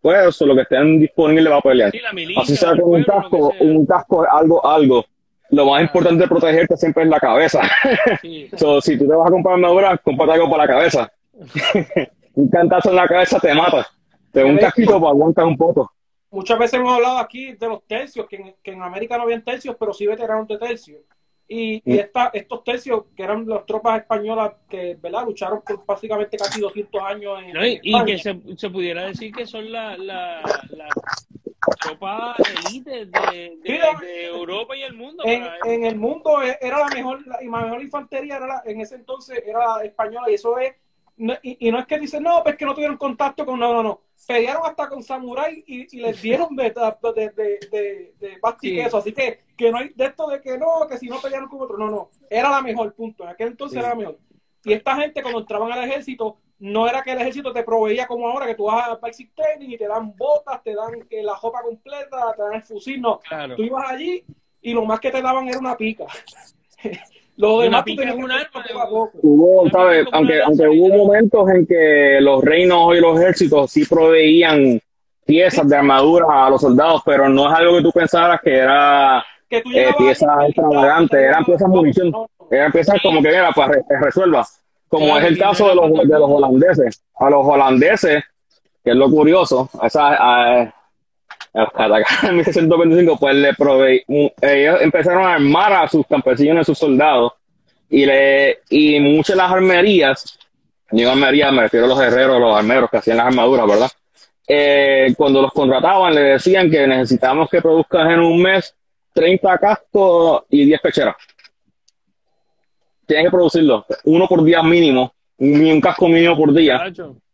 [SPEAKER 3] pues lo que estén disponibles va a pelear. Así sea con un casco, un casco, algo, algo. Lo más importante de protegerte siempre es la cabeza. (laughs) si tú te vas a comprar una obra, cómprate algo para la cabeza. (laughs) un cantazo en la cabeza te mata. Te un casquito para aguantar un poco.
[SPEAKER 1] muchas veces hemos hablado aquí de los tercios, que en, que en América no habían tercios, pero sí veteranos de tercios. Y, y esta, estos tercios, que eran las tropas españolas que ¿verdad? lucharon por básicamente casi 200 años en,
[SPEAKER 2] No, y,
[SPEAKER 1] en
[SPEAKER 2] y
[SPEAKER 1] España.
[SPEAKER 2] que se, se pudiera decir que son la, la, la tropa elite de, de, de Europa y el mundo.
[SPEAKER 1] en, el mundo e- era la mejor, la, y la mejor infantería era la- en ese entonces era la española y eso es, no- y, y no es que dicen, no, pues que no tuvieron contacto con, no, no, no, pelearon hasta con samurái y, y les dieron de, de, de, de, y
[SPEAKER 2] Sí.
[SPEAKER 1] queso, así que, que no hay de esto de que no, que si no pelearon con otro, no, no, era la mejor, punto, en aquel entonces
[SPEAKER 2] Sí.
[SPEAKER 1] era la mejor. Y esta gente cuando entraban al ejército, no era que el ejército te proveía como ahora, que tú vas a basic training y te dan botas, te dan que la ropa completa, te dan el fusil, no,
[SPEAKER 2] Claro.
[SPEAKER 1] Tú ibas allí y lo más que te daban era una pica. (laughs) lo
[SPEAKER 2] Y
[SPEAKER 1] demás
[SPEAKER 2] un arma,
[SPEAKER 1] a.
[SPEAKER 3] Hubo,
[SPEAKER 2] Una
[SPEAKER 3] ¿sabes? Aunque, aunque hubo momentos en que los reinos y los ejércitos sí proveían piezas de armadura a los soldados, pero no es algo que tú pensaras que era
[SPEAKER 1] Que tú
[SPEAKER 3] eh, piezas extravagantes, eran piezas munición, eran piezas como que, mira, para que resuelva, como es el caso
[SPEAKER 2] era
[SPEAKER 3] de los, de los holandeses. A los holandeses, que es lo curioso, esa, a, acá en 1625, pues le proveí, un- ellos empezaron a armar a sus campesinos, a sus soldados, y, le, y muchas de las armerías, digo armerías, me refiero a los herreros, los armeros que hacían las armaduras, ¿verdad? Eh, cuando los contrataban, le decían que necesitamos que produzcas en un mes 30 cascos y 10 pecheras. Tienes que producirlo, uno por día mínimo, un, un casco mínimo por día.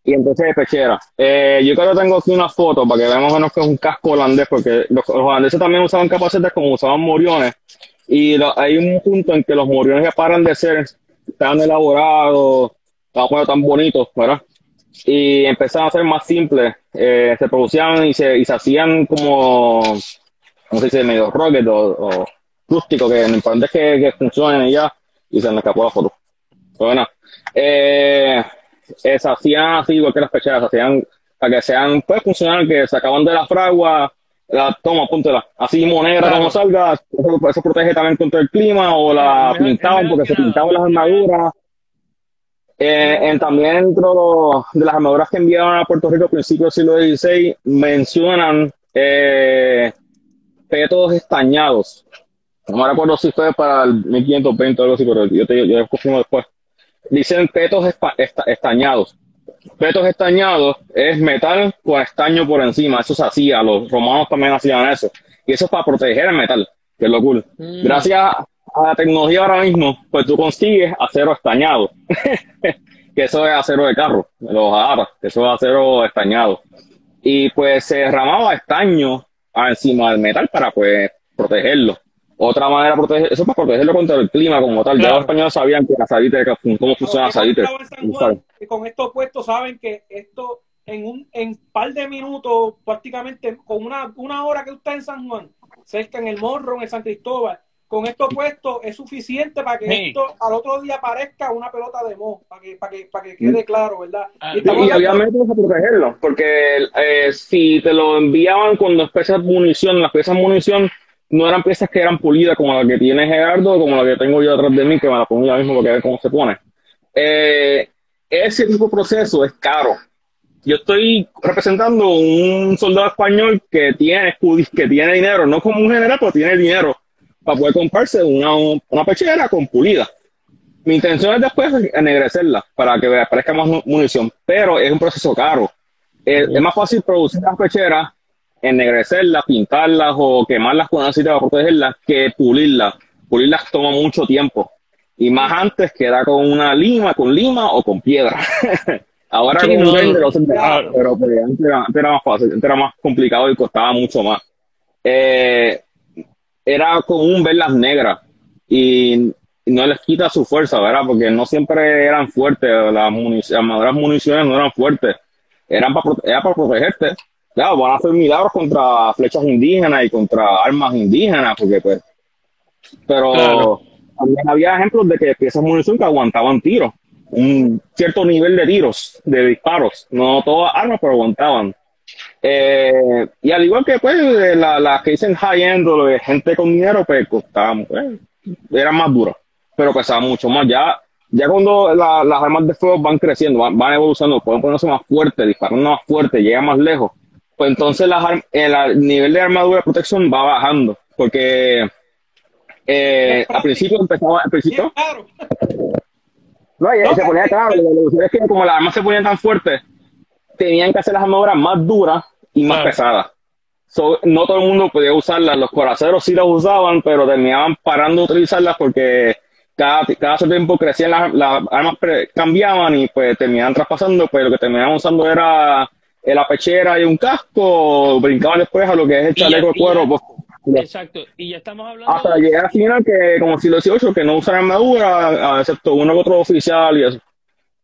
[SPEAKER 3] Y entonces pechera. Eh, yo creo que tengo aquí una foto para que veamos menos que es un casco holandés, porque los, los holandeses también usaban capacetes como usaban moriones, y lo- hay un punto en que los moriones ya paran de ser tan elaborados, tan, bueno, tan bonitos, ¿verdad? Y empezaron a ser más simples, eh, se producían y se, y se hacían como, no sé si medio rocket o, o rústico, que lo importante es que, que funcionen y ya, y se me escapó la foto. Bueno, eh, eh, se hacían así, igual que las pecheras, se hacían para que sean, pues, funcionar, que se acaban de la fragua, la toma, póntela, así moneda
[SPEAKER 2] Claro.
[SPEAKER 3] como salga, eso, eso protege también contra el clima, o la
[SPEAKER 2] mejor-
[SPEAKER 3] pintaban porque
[SPEAKER 2] que
[SPEAKER 3] se pintaban las armaduras. Eh, en, también dentro de las armaduras que enviaban a Puerto Rico a principios del siglo XVI, mencionan eh, petos estañados. No me recuerdo si fue para el 1520 o algo así, pero yo te yo confirmo después. Dicen petos esta- estañados. Petos estañados es metal con estaño por encima. Eso se hacía. Los romanos también hacían eso. Y eso es para proteger el metal, que es lo cool.
[SPEAKER 2] Mm.
[SPEAKER 3] Gracias a la tecnología ahora mismo, pues tú consigues acero estañado. (laughs) que eso es acero de carro, los aras, que eso es acero estañado. Y pues se derramaba estaño encima del metal para pues protegerlo. Otra manera de proteger, eso es para protegerlo contra el clima como tal. Ya los españoles sabían que la salite, cómo funciona la salite.
[SPEAKER 1] con estos puestos saben que esto en un en par de minutos, prácticamente con una, una hora que usted en San Juan, cerca en el Morro, en el San Cristóbal, con estos puestos es suficiente para que
[SPEAKER 2] Sí.
[SPEAKER 1] esto al otro día parezca una pelota de mo, para que, para que, para que quede claro, ¿verdad?
[SPEAKER 2] Ah,
[SPEAKER 1] Y
[SPEAKER 3] Y había
[SPEAKER 1] hablando-
[SPEAKER 3] métodos para protegerlo, porque eh, si te lo enviaban con las piezas de munición, las piezas de munición no eran piezas que eran pulidas como la que tiene Gerardo como la que tengo yo atrás de mí, que me la pongo ya mismo para ver cómo se pone. Eh, ese tipo de proceso es caro. Yo estoy representando un soldado español que tiene que tiene dinero, no como un general, pero tiene dinero para poder comprarse una, una pechera con pulida. Mi intención es después ennegrecerla para que aparezca más mu- munición, pero es un proceso caro. Es más fácil producir las pecheras, ennegrecerlas, pintarlas o quemarlas con aceite para protegerlas que pulirlas. Pulirlas toma mucho tiempo. Y más antes que era con una lima, con lima o con piedra. (laughs) Ahora
[SPEAKER 2] Sí,
[SPEAKER 3] con un
[SPEAKER 2] no, claro.
[SPEAKER 3] pero pues, antes, era, antes era más fácil, antes era más complicado y costaba mucho más. Eh, era común verlas negras y no les quita su fuerza, ¿verdad? Porque no siempre eran fuertes, las, munic- las municiones no eran fuertes, eran para, era para protegerte. Claro, van a hacer milagros contra flechas indígenas y contra armas indígenas, porque pues, pero
[SPEAKER 2] Claro.
[SPEAKER 3] también había ejemplos de que piezas de munición que aguantaban tiros, un cierto nivel de tiros, de disparos, no todas armas, pero aguantaban. Eh, y al igual que pues la- las que dicen high end o de gente con dinero, pues costaban, pues, eran más duras, pero pesaban mucho más. Ya, ya cuando la- las armas de fuego van creciendo, van, van evolucionando, pueden ponerse más fuertes, disparando más fuerte, llegan más lejos, pues entonces el nivel de armadura de protección va bajando, porque eh, al principio empezaba, al principio... No, se ponía claro, es que como las armas se ponían tan fuertes, tenían que hacer las armaduras más duras y más pesadas. no todo el mundo podía usarlas, los coraceros sí las usaban, pero terminaban parando de utilizarlas porque cada, cada tiempo crecían las, las armas, cambiaban y pues terminaban traspasando, pues lo que terminaban usando era la pechera y un casco, brincaban después a lo que es el chaleco de cuero. Pues,
[SPEAKER 2] Exacto, y ya estamos hablando.
[SPEAKER 3] Hasta llegar al final, que como siglo XVIII, que no usan armadura, excepto uno u otro oficial y eso.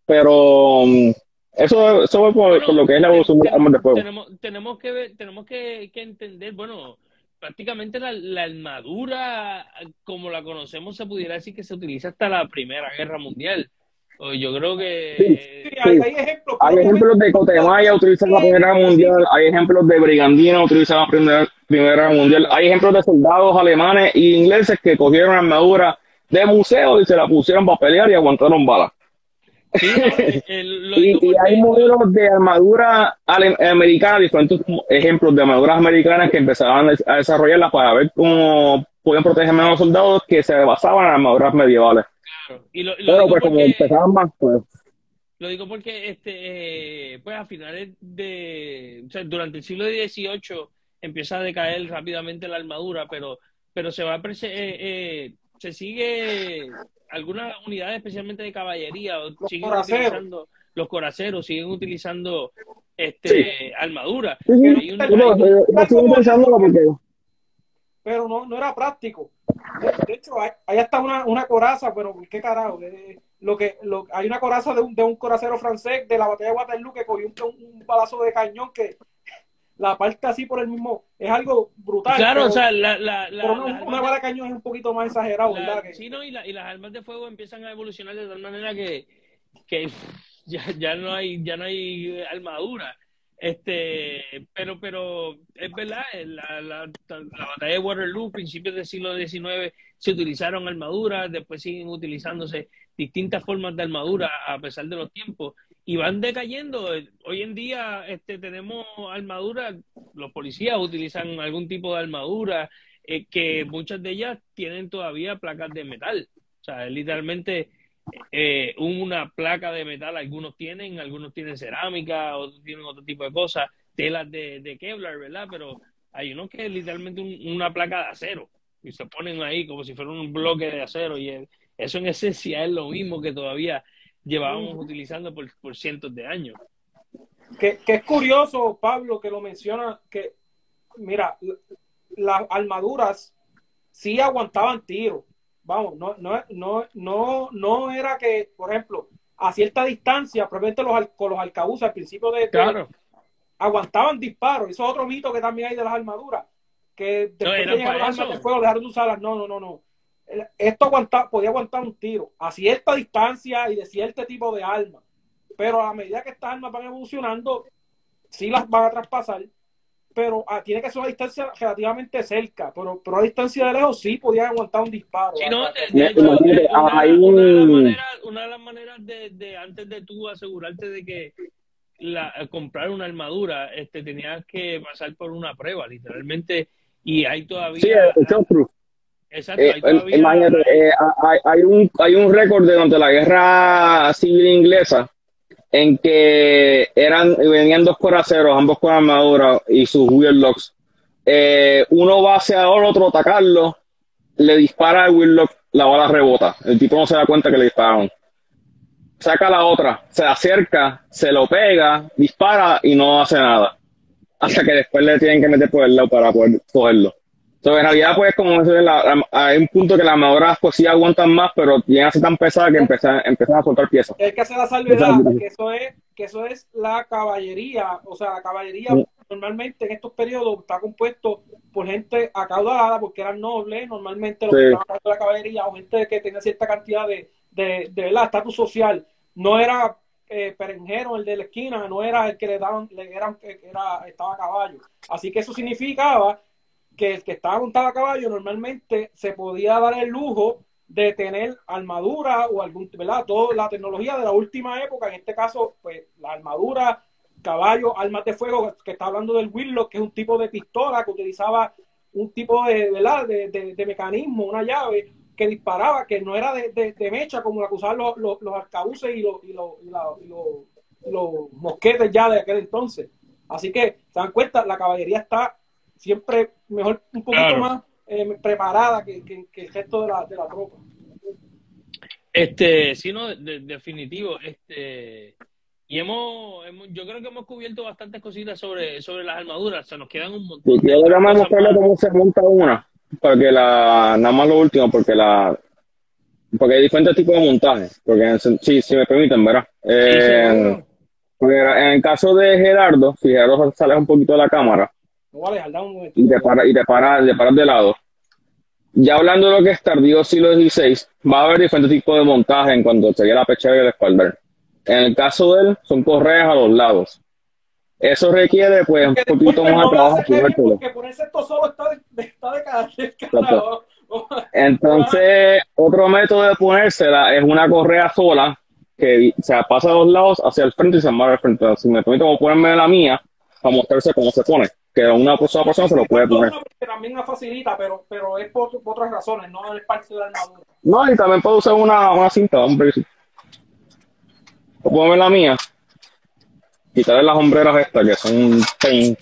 [SPEAKER 3] Pero mm, eso, eso es por, lo que es la evolución de armas de fuego.
[SPEAKER 2] Tenemos, tenemos, que, ver, tenemos que, que entender, bueno, prácticamente la, la, armadura, como la conocemos, se pudiera decir que se utiliza hasta la Primera Guerra Mundial. Yo creo que...
[SPEAKER 3] Sí, hay, ejemplos. Hay ejemplos de Cotemaya utilizando la Primera Guerra Mundial, hay ejemplos de Brigandina utilizando la Primera, primera Guerra Mundial, hay ejemplos de soldados alemanes e ingleses que cogieron armadura de museo y se la pusieron para pelear y aguantaron balas. (laughs) y, hay modelos de armadura americana, diferentes ejemplos de armaduras americanas que empezaban a desarrollarlas para ver cómo podían proteger a los soldados que se basaban en armaduras medievales.
[SPEAKER 2] Y lo, Pero pues como empezaban más, pues... Lo digo porque este, eh, pues a finales de, o sea, durante el siglo XVIII empieza a decaer rápidamente la armadura, pero, pero se va a, eh, eh, se sigue algunas unidades, especialmente de caballería, siguen utilizando los coraceros, siguen utilizando este armadura.
[SPEAKER 1] Pero no, no era práctico. De, hecho, hay, hasta una, una coraza, pero qué carajo. lo que, lo, hay una coraza de un, de un coracero francés de la batalla de Waterloo que cogió un, un, balazo de cañón que la parte así por el mismo, es algo brutal.
[SPEAKER 2] Claro, o sea, la, la,
[SPEAKER 1] una, bala de cañón es un poquito más exagerado, ¿verdad?
[SPEAKER 2] Sí, no, y, y, las armas de fuego empiezan a evolucionar de tal manera que, que (laughs) ya, ya no hay ya no hay armadura. Este, pero, pero es verdad, la, la, la, batalla de Waterloo, principios del siglo XIX, se utilizaron armaduras, después siguen utilizándose distintas formas de armadura a pesar de los tiempos y van decayendo. Hoy en día este, tenemos armaduras, los policías utilizan algún tipo de armadura eh, que muchas de ellas tienen todavía placas de metal. O sea, literalmente eh, una placa de metal, algunos tienen, algunos tienen cerámica, otros tienen otro tipo de cosas, telas de, de Kevlar, ¿verdad? Pero hay unos que es literalmente una placa de acero y se ponen ahí como si fuera un bloque de acero y eso en esencia es lo mismo que todavía llevábamos utilizando por, por cientos de años.
[SPEAKER 1] Que, que, es curioso, Pablo, que lo menciona, que mira, las armaduras sí aguantaban tiros vamos, no, no, no, no, no era que, por ejemplo, a cierta distancia, probablemente los, con los alcabuces al principio de,
[SPEAKER 2] claro.
[SPEAKER 1] aguantaban disparos. Eso es otro mito que también hay de las armaduras, que después de llegar las armas de fuego dejaron de usarlas. No, no, no, no. Esto aguanta, podía aguantar un tiro a cierta distancia y de cierto tipo de arma. Pero a medida que estas armas van evolucionando, sí las van a traspasar pero ah, tiene que ser una distancia relativamente cerca, pero, pero a distancia de lejos sí podía aguantar un disparo.
[SPEAKER 2] una, de las maneras de, antes de tú asegurarte de que la, comprar una armadura, este, tenías que pasar por una prueba, literalmente, y hay todavía...
[SPEAKER 3] Sí, Exacto, hay, todavía... Eh, hay, hay, un, hay un récord de donde la guerra civil inglesa en que eran venían dos coraceros, ambos con armadura y sus Weirlocks. Eh, uno va hacia el otro a atacarlo, le dispara al Weirlock, la bala rebota. El tipo no se da cuenta que le dispararon. Saca la otra, se acerca, se lo pega, dispara y no hace nada. Hasta que después le tienen que meter por el lado para poder cogerlo. Entonces, en realidad, pues, como la, hay un punto que las armaduras, pues, sí aguantan más, pero llegan a ser tan pesadas que empiezan, empiezan a soltar piezas.
[SPEAKER 1] Es que hacer la salvedad, que eso es, que eso es la caballería, o sea, la caballería normalmente en estos periodos está compuesto por gente acaudalada, porque eran nobles, normalmente los que estaban de la caballería, o gente que tenía cierta cantidad de, de, de estatus social. No era eh, perenjero el de la esquina, no era el que le daban, le eran, era, estaba a caballo. Así que eso significaba que el que estaba montado a caballo normalmente se podía dar el lujo de tener armadura o algún, ¿verdad? Toda la tecnología de la última época, en este caso, pues la armadura caballos, armas de fuego, que está hablando del Willow, que es un tipo de pistola que utilizaba un tipo de, de, de, mecanismo, una llave que disparaba, que no era de, mecha como la que usaban los, los, los arcabuces y los, y, los, y, los, mosquetes ya de aquel entonces. Así que, se dan cuenta, la caballería está siempre mejor, un poquito más eh, preparada que, que, el resto de la, de la tropa.
[SPEAKER 2] Este, sí, no, definitivo. Este, y hemos, yo creo que hemos cubierto bastantes cositas sobre, sobre las armaduras. O sea, nos quedan un montón.
[SPEAKER 3] Y quiero nada más mostrarle cómo se monta una. Porque la, nada más lo último, porque la, porque hay diferentes tipos de montajes. Porque, sí, si me permiten, ¿verdad? Eh, en el caso de Gerardo, si Gerardo sale un poquito de la cámara. Y te para, y te para, de paras de lado. Ya hablando de lo que es tardío siglo XVI, va a haber diferentes tipos de montaje en cuanto sería la pechera y el espaldar. En el caso de él, son correas a los lados. Eso requiere, pues, un poquito más de trabajo.
[SPEAKER 1] Porque ponerse esto solo está de, está de
[SPEAKER 3] Entonces, otro método de ponérsela es una correa sola que se pasa a los lados hacia el frente y se amarra al frente. Si me permite, como ponerme la mía para mostrarse cómo se pone. Que una persona, persona se lo puede poner.
[SPEAKER 1] También la facilita, pero, pero es por, otras razones, no es parte de la armadura.
[SPEAKER 3] No, y también puedo usar una, una cinta, hombre pongo la mía. Quitarle las hombreras estas que son un pain.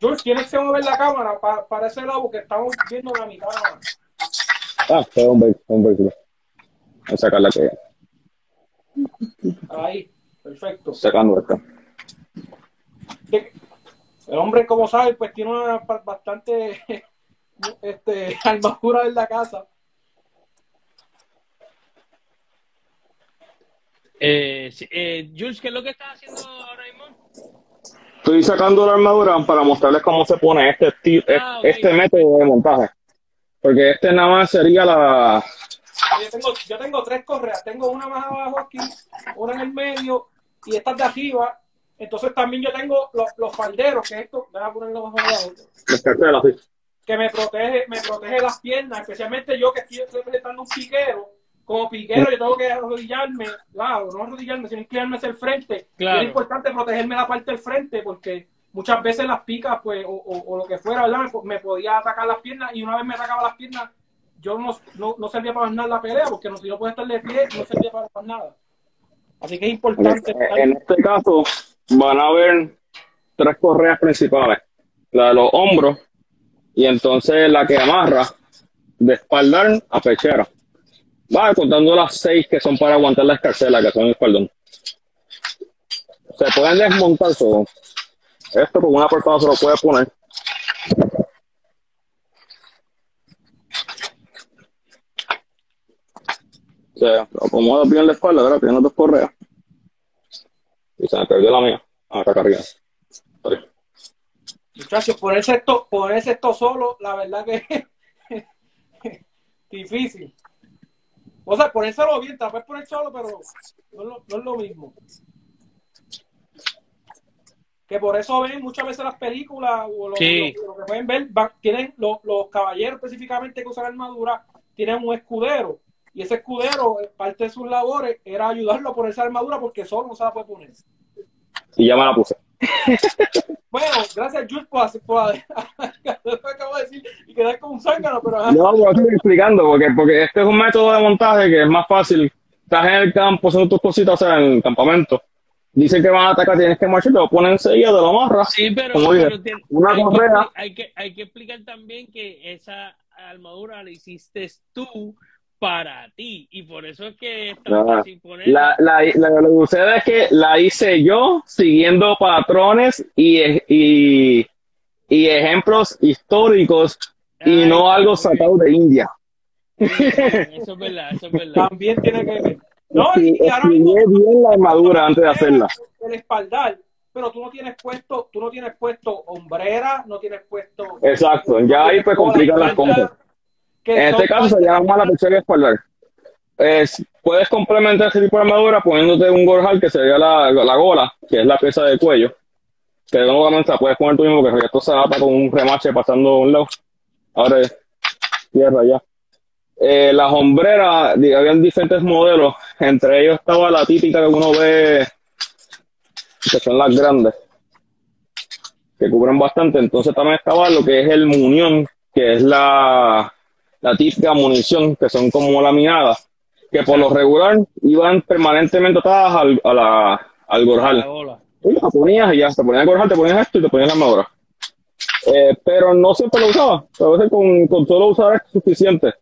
[SPEAKER 1] Jules, tienes que mover la cámara para, para ese lado porque estamos viendo la mitad.
[SPEAKER 3] Ah, fue hombre, hombre. Voy a sacarla que
[SPEAKER 1] Ahí, perfecto.
[SPEAKER 3] Sacando esta.
[SPEAKER 1] El hombre, como sabe, pues tiene una bastante (laughs) este, (laughs) armadura en la casa.
[SPEAKER 2] Eh, eh, Jules, ¿qué es lo que estás haciendo ahora mismo?
[SPEAKER 3] Estoy sacando la armadura para mostrarles cómo se pone este, ah, este método de montaje. Porque este nada más sería la...
[SPEAKER 1] Yo tengo, yo tengo tres correas. Tengo una más abajo aquí, una en el medio y estas de arriba. Entonces también yo tengo los, los falderos, que esto, voy a ponerlo abajo. Que me protege, me protege las piernas, especialmente yo que estoy representando un piquero como piquero yo tengo que arrodillarme, claro, no arrodillarme, sino inclinarme hacia el frente. es importante protegerme la parte del frente porque muchas veces las picas, pues, o, lo que fuera, ¿verdad? Me, podía atacar las piernas y una vez me atacaba las piernas, yo no, no, no servía para nada la pelea porque no, si no puedo estar de pie, no servía para nada. Así que es importante.
[SPEAKER 3] En este, caso, van a haber tres correas principales: la de los hombros y entonces la que amarra de espaldar a pechera. Va contando las seis que son para aguantar la escarcela, que son el espaldón. Se pueden desmontar todo. Esto con una persona se lo puede poner. Se acomoda bien la espalda, ¿verdad? Tiene dos correas. Y se me perdió la mía. Ah, acá arriba.
[SPEAKER 1] Muchachos, ponerse esto, ponerse esto solo, la verdad que (laughs) difícil. O sea, ponérselo bien, tal vez poner solo, pero no, es lo mismo. Que por eso ven muchas veces las películas o lo, que pueden ver, tienen los, caballeros específicamente que usan armadura, tienen un escudero. Y ese escudero, parte de sus labores, era ayudarlo a poner esa armadura porque solo no se la puede poner.
[SPEAKER 3] Y ya me la puse. (laughs)
[SPEAKER 1] Bueno, gracias Jules por, por, (laughs) acabo de decir y quedar como un zángano, pero...
[SPEAKER 3] No, lo estoy explicando, porque, porque este es un método de montaje que es más fácil. Estás en el campo haciendo tus cositas, o sea, en el campamento. Dicen que van a atacar, tienes que marchar, te lo ponen enseguida, te lo amarras.
[SPEAKER 2] Sí, pero, una hay correa. Que, hay, que, hay que explicar también que esa armadura la hiciste tú para ti y por eso es que
[SPEAKER 3] la, la, lo que sucede es que la hice yo siguiendo patrones y, y, y ejemplos históricos y no algo sacado de India.
[SPEAKER 2] eso es verdad, eso es verdad.
[SPEAKER 1] También tiene que ver. No,
[SPEAKER 3] y, bien la armadura antes de hacerla.
[SPEAKER 1] El espaldar, pero tú no tienes puesto, tú no tienes puesto hombrera, no tienes puesto.
[SPEAKER 3] Exacto, ya ahí pues complican las cosas. En este caso se llama la pechera espaldar. Es, puedes complementar ese tipo de armadura poniéndote un gorjal que sería la, la gola, que es la pieza de cuello. Que nuevamente la puedes poner tú mismo, que esto se adapta con un remache pasando un lado. Ahora tierra ya. Eh, las hombreras, habían diferentes modelos. Entre ellos estaba la típica que uno ve, que son las grandes. que cubren bastante. Entonces también estaba lo que es el munión, que es la, la típica munición, que son como laminadas, que por lo regular iban permanentemente atadas al, a la, al gorjal. Y las ponías y ya, te ponías el gorjal, te ponías esto y te ponías la armadura. Eh, pero no siempre lo usaba, a veces con, con solo usar es suficiente.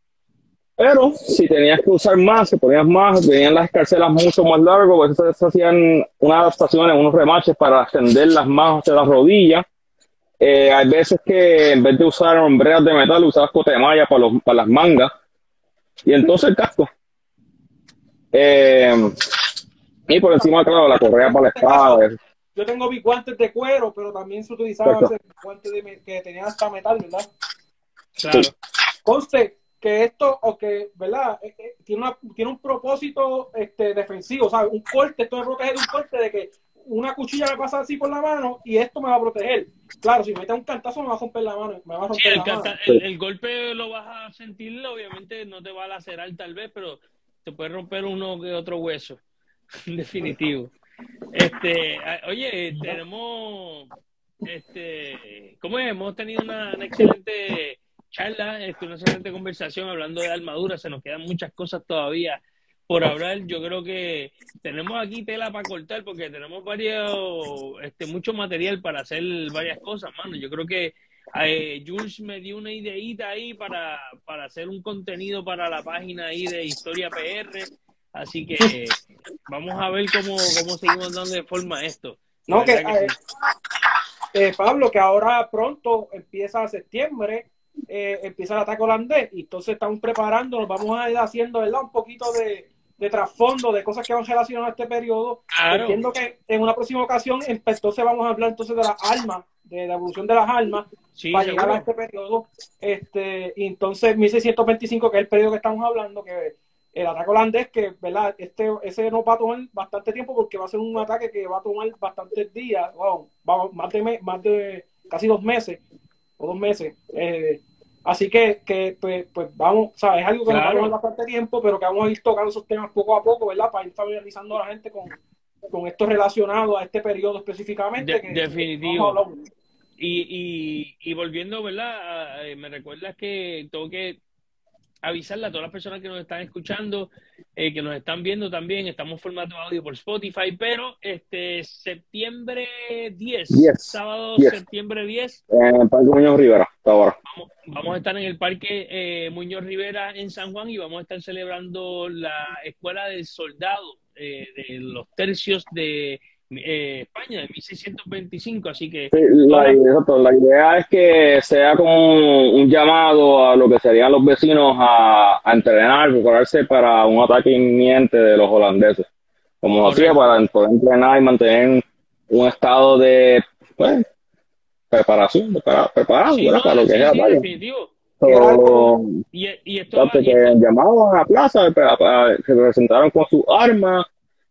[SPEAKER 3] Pero si tenías que usar más, si ponías más, venían las escarcelas mucho más largas, pues se, se hacían unas adaptaciones, unos remaches para extenderlas más hacia las rodillas. Eh, hay veces que en vez de usar hombreras de metal, usabas cote de malla para, los, para las mangas. Y entonces el casco. Eh, y por encima, claro, la correa para la espada.
[SPEAKER 1] Yo tengo mis guantes de cuero, pero también se utilizaban guantes de, que tenían hasta metal, ¿verdad?
[SPEAKER 2] Claro.
[SPEAKER 1] Conste que esto, o que, ¿verdad? Eh, eh, tiene, una, tiene un propósito este, defensivo, o sea, un corte, esto me protege de un corte de que una cuchilla me pasa así por la mano y esto me va a proteger. Claro, si me mete un cantazo me va a romper la mano, me va a romper
[SPEAKER 2] el,
[SPEAKER 1] la mano.
[SPEAKER 2] el, el, golpe lo vas a sentir, obviamente no te va a lacerar tal vez, pero te puede romper uno que otro hueso, (laughs) definitivo. Este, oye, tenemos, este, ¿cómo es? Hemos tenido una, una excelente charla, este, una excelente conversación hablando de armadura, se nos quedan muchas cosas todavía por hablar. Yo creo que tenemos aquí tela para cortar porque tenemos varios, este, mucho material para hacer varias cosas, mano. Yo creo que eh, Jules me dio una ideita ahí para, para hacer un contenido para la página ahí de Historia PR. Así que vamos a ver cómo, cómo seguimos dando de forma esto.
[SPEAKER 1] No, que, que eh, eh, Pablo, que ahora pronto empieza septiembre, eh, empieza el ataque holandés y entonces estamos preparando, nos vamos a ir haciendo ¿verdad? un poquito de, de trasfondo de cosas que van relacionadas a este periodo.
[SPEAKER 2] Claro.
[SPEAKER 1] Entiendo que en una próxima ocasión entonces vamos a hablar entonces de las armas, de la evolución de las armas
[SPEAKER 2] Sí,
[SPEAKER 1] para
[SPEAKER 2] seguro.
[SPEAKER 1] llegar a este periodo. Este, y entonces 1625, que es el periodo que estamos hablando, que el ataque holandés, que verdad, este, ese no va a tomar bastante tiempo porque va a ser un ataque que va a tomar bastantes días, wow, va- más de más de casi dos meses o dos meses. Eh, así que, que pues, pues vamos, o sea, es algo que nos va a
[SPEAKER 2] Claro.
[SPEAKER 1] bastante tiempo, pero que vamos a ir tocando esos temas poco a poco, ¿verdad? Para ir familiarizando a la gente con, con esto relacionado a este periodo específicamente.
[SPEAKER 2] De-
[SPEAKER 1] que-
[SPEAKER 2] definitivo.
[SPEAKER 1] vamos.
[SPEAKER 2] Y, y, y volviendo, ¿verdad? Me recuerdas que tengo que avisarle a todas las personas que nos están escuchando, eh, que nos están viendo también, estamos formato audio por Spotify, pero este septiembre 10,
[SPEAKER 3] 10,
[SPEAKER 2] sábado
[SPEAKER 3] 10.
[SPEAKER 2] septiembre 10,
[SPEAKER 3] En el Parque Muñoz Rivera, hasta ahora.
[SPEAKER 2] vamos, vamos a estar en el Parque eh, Muñoz Rivera en San Juan y vamos a estar celebrando la Escuela del Soldado eh, de los tercios de eh, España, de 1625, así que
[SPEAKER 3] Sí, la, la idea es que sea como un, un llamado a lo que serían los vecinos a, a entrenar, prepararse para un ataque inminente de los holandeses. Como
[SPEAKER 2] Correcto.
[SPEAKER 3] para poder entrenar y mantener un estado de pues, preparación, prepara- preparado
[SPEAKER 2] Sí,
[SPEAKER 3] ¿verdad?
[SPEAKER 2] no,
[SPEAKER 3] para lo que
[SPEAKER 2] sí, definitivo.
[SPEAKER 3] So,
[SPEAKER 2] Y, y esto y
[SPEAKER 3] llamaban a plaza, se presentaron con sus armas.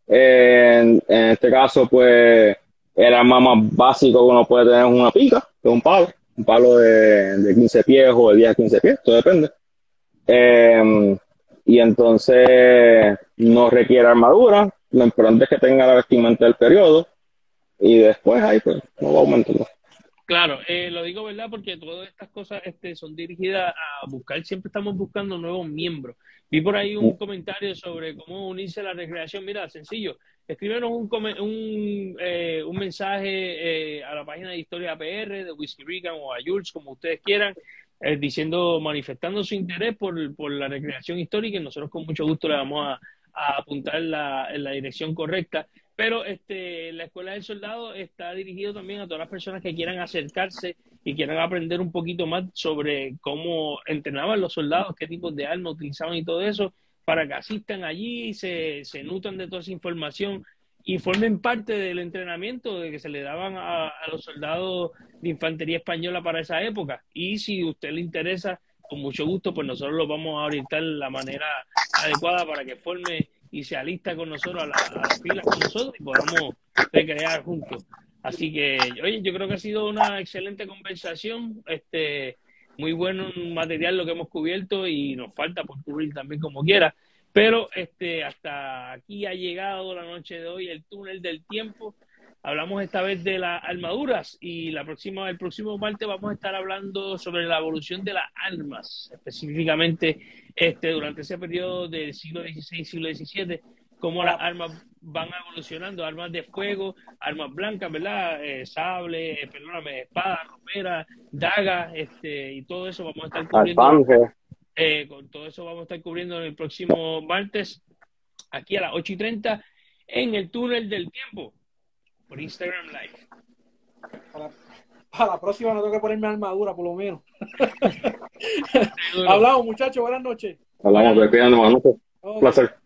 [SPEAKER 3] En, este caso, pues, el arma más básico que uno puede tener es una pica, que un palo, un palo de, de 15 pies o de 10 a 15 pies, todo depende. Eh, y entonces no requiere armadura, lo importante es que tenga la vestimenta del periodo y después ahí pues no va aumentando.
[SPEAKER 2] Claro, eh, lo digo verdad porque todas estas cosas este, son dirigidas a buscar, siempre estamos buscando nuevos miembros. Vi por ahí un comentario sobre cómo unirse a la recreación. Mira, sencillo, escríbenos un, un, eh, un mensaje eh, a la página de Historia PR, de Whiskey Rican o a Jules, como ustedes quieran, eh, diciendo, manifestando su interés por, por la recreación histórica y nosotros con mucho gusto le vamos a, a apuntar la, en la dirección correcta. Pero este, la Escuela del Soldado está dirigido también a todas las personas que quieran acercarse y quieran aprender un poquito más sobre cómo entrenaban los soldados, qué tipos de armas utilizaban y todo eso, para que asistan allí, se, se nutran de toda esa información y formen parte del entrenamiento de que se le daban a, los soldados de infantería española para esa época. Y si a usted le interesa, con mucho gusto, pues nosotros lo vamos a orientar de la manera adecuada para que forme y se alista con nosotros a, la- las filas con nosotros y podamos recrear juntos. Así que, oye, yo creo que ha sido una excelente conversación, este, muy buen material lo que hemos cubierto y nos falta por cubrir también como quiera. Pero este, hasta aquí ha llegado la noche de hoy el túnel del tiempo. Hablamos esta vez de las armaduras y la próxima, el próximo martes vamos a estar hablando sobre la evolución de las armas, específicamente este, durante ese periodo del siglo XVI, siglo XVII, cómo las armas van evolucionando, armas de fuego, armas blancas, ¿verdad? Eh, sable, eh, perdóname, espada, romera, daga, este, y todo eso vamos a estar cubriendo. Eh, con todo eso vamos a estar cubriendo el próximo martes, aquí a las 8 y 30, en el túnel del tiempo por Instagram Live.
[SPEAKER 1] Para, la próxima no tengo que ponerme armadura, por lo menos. (laughs) Hablamos, muchachos. Buenas noches.
[SPEAKER 3] Hablamos, buenas noches. Un placer.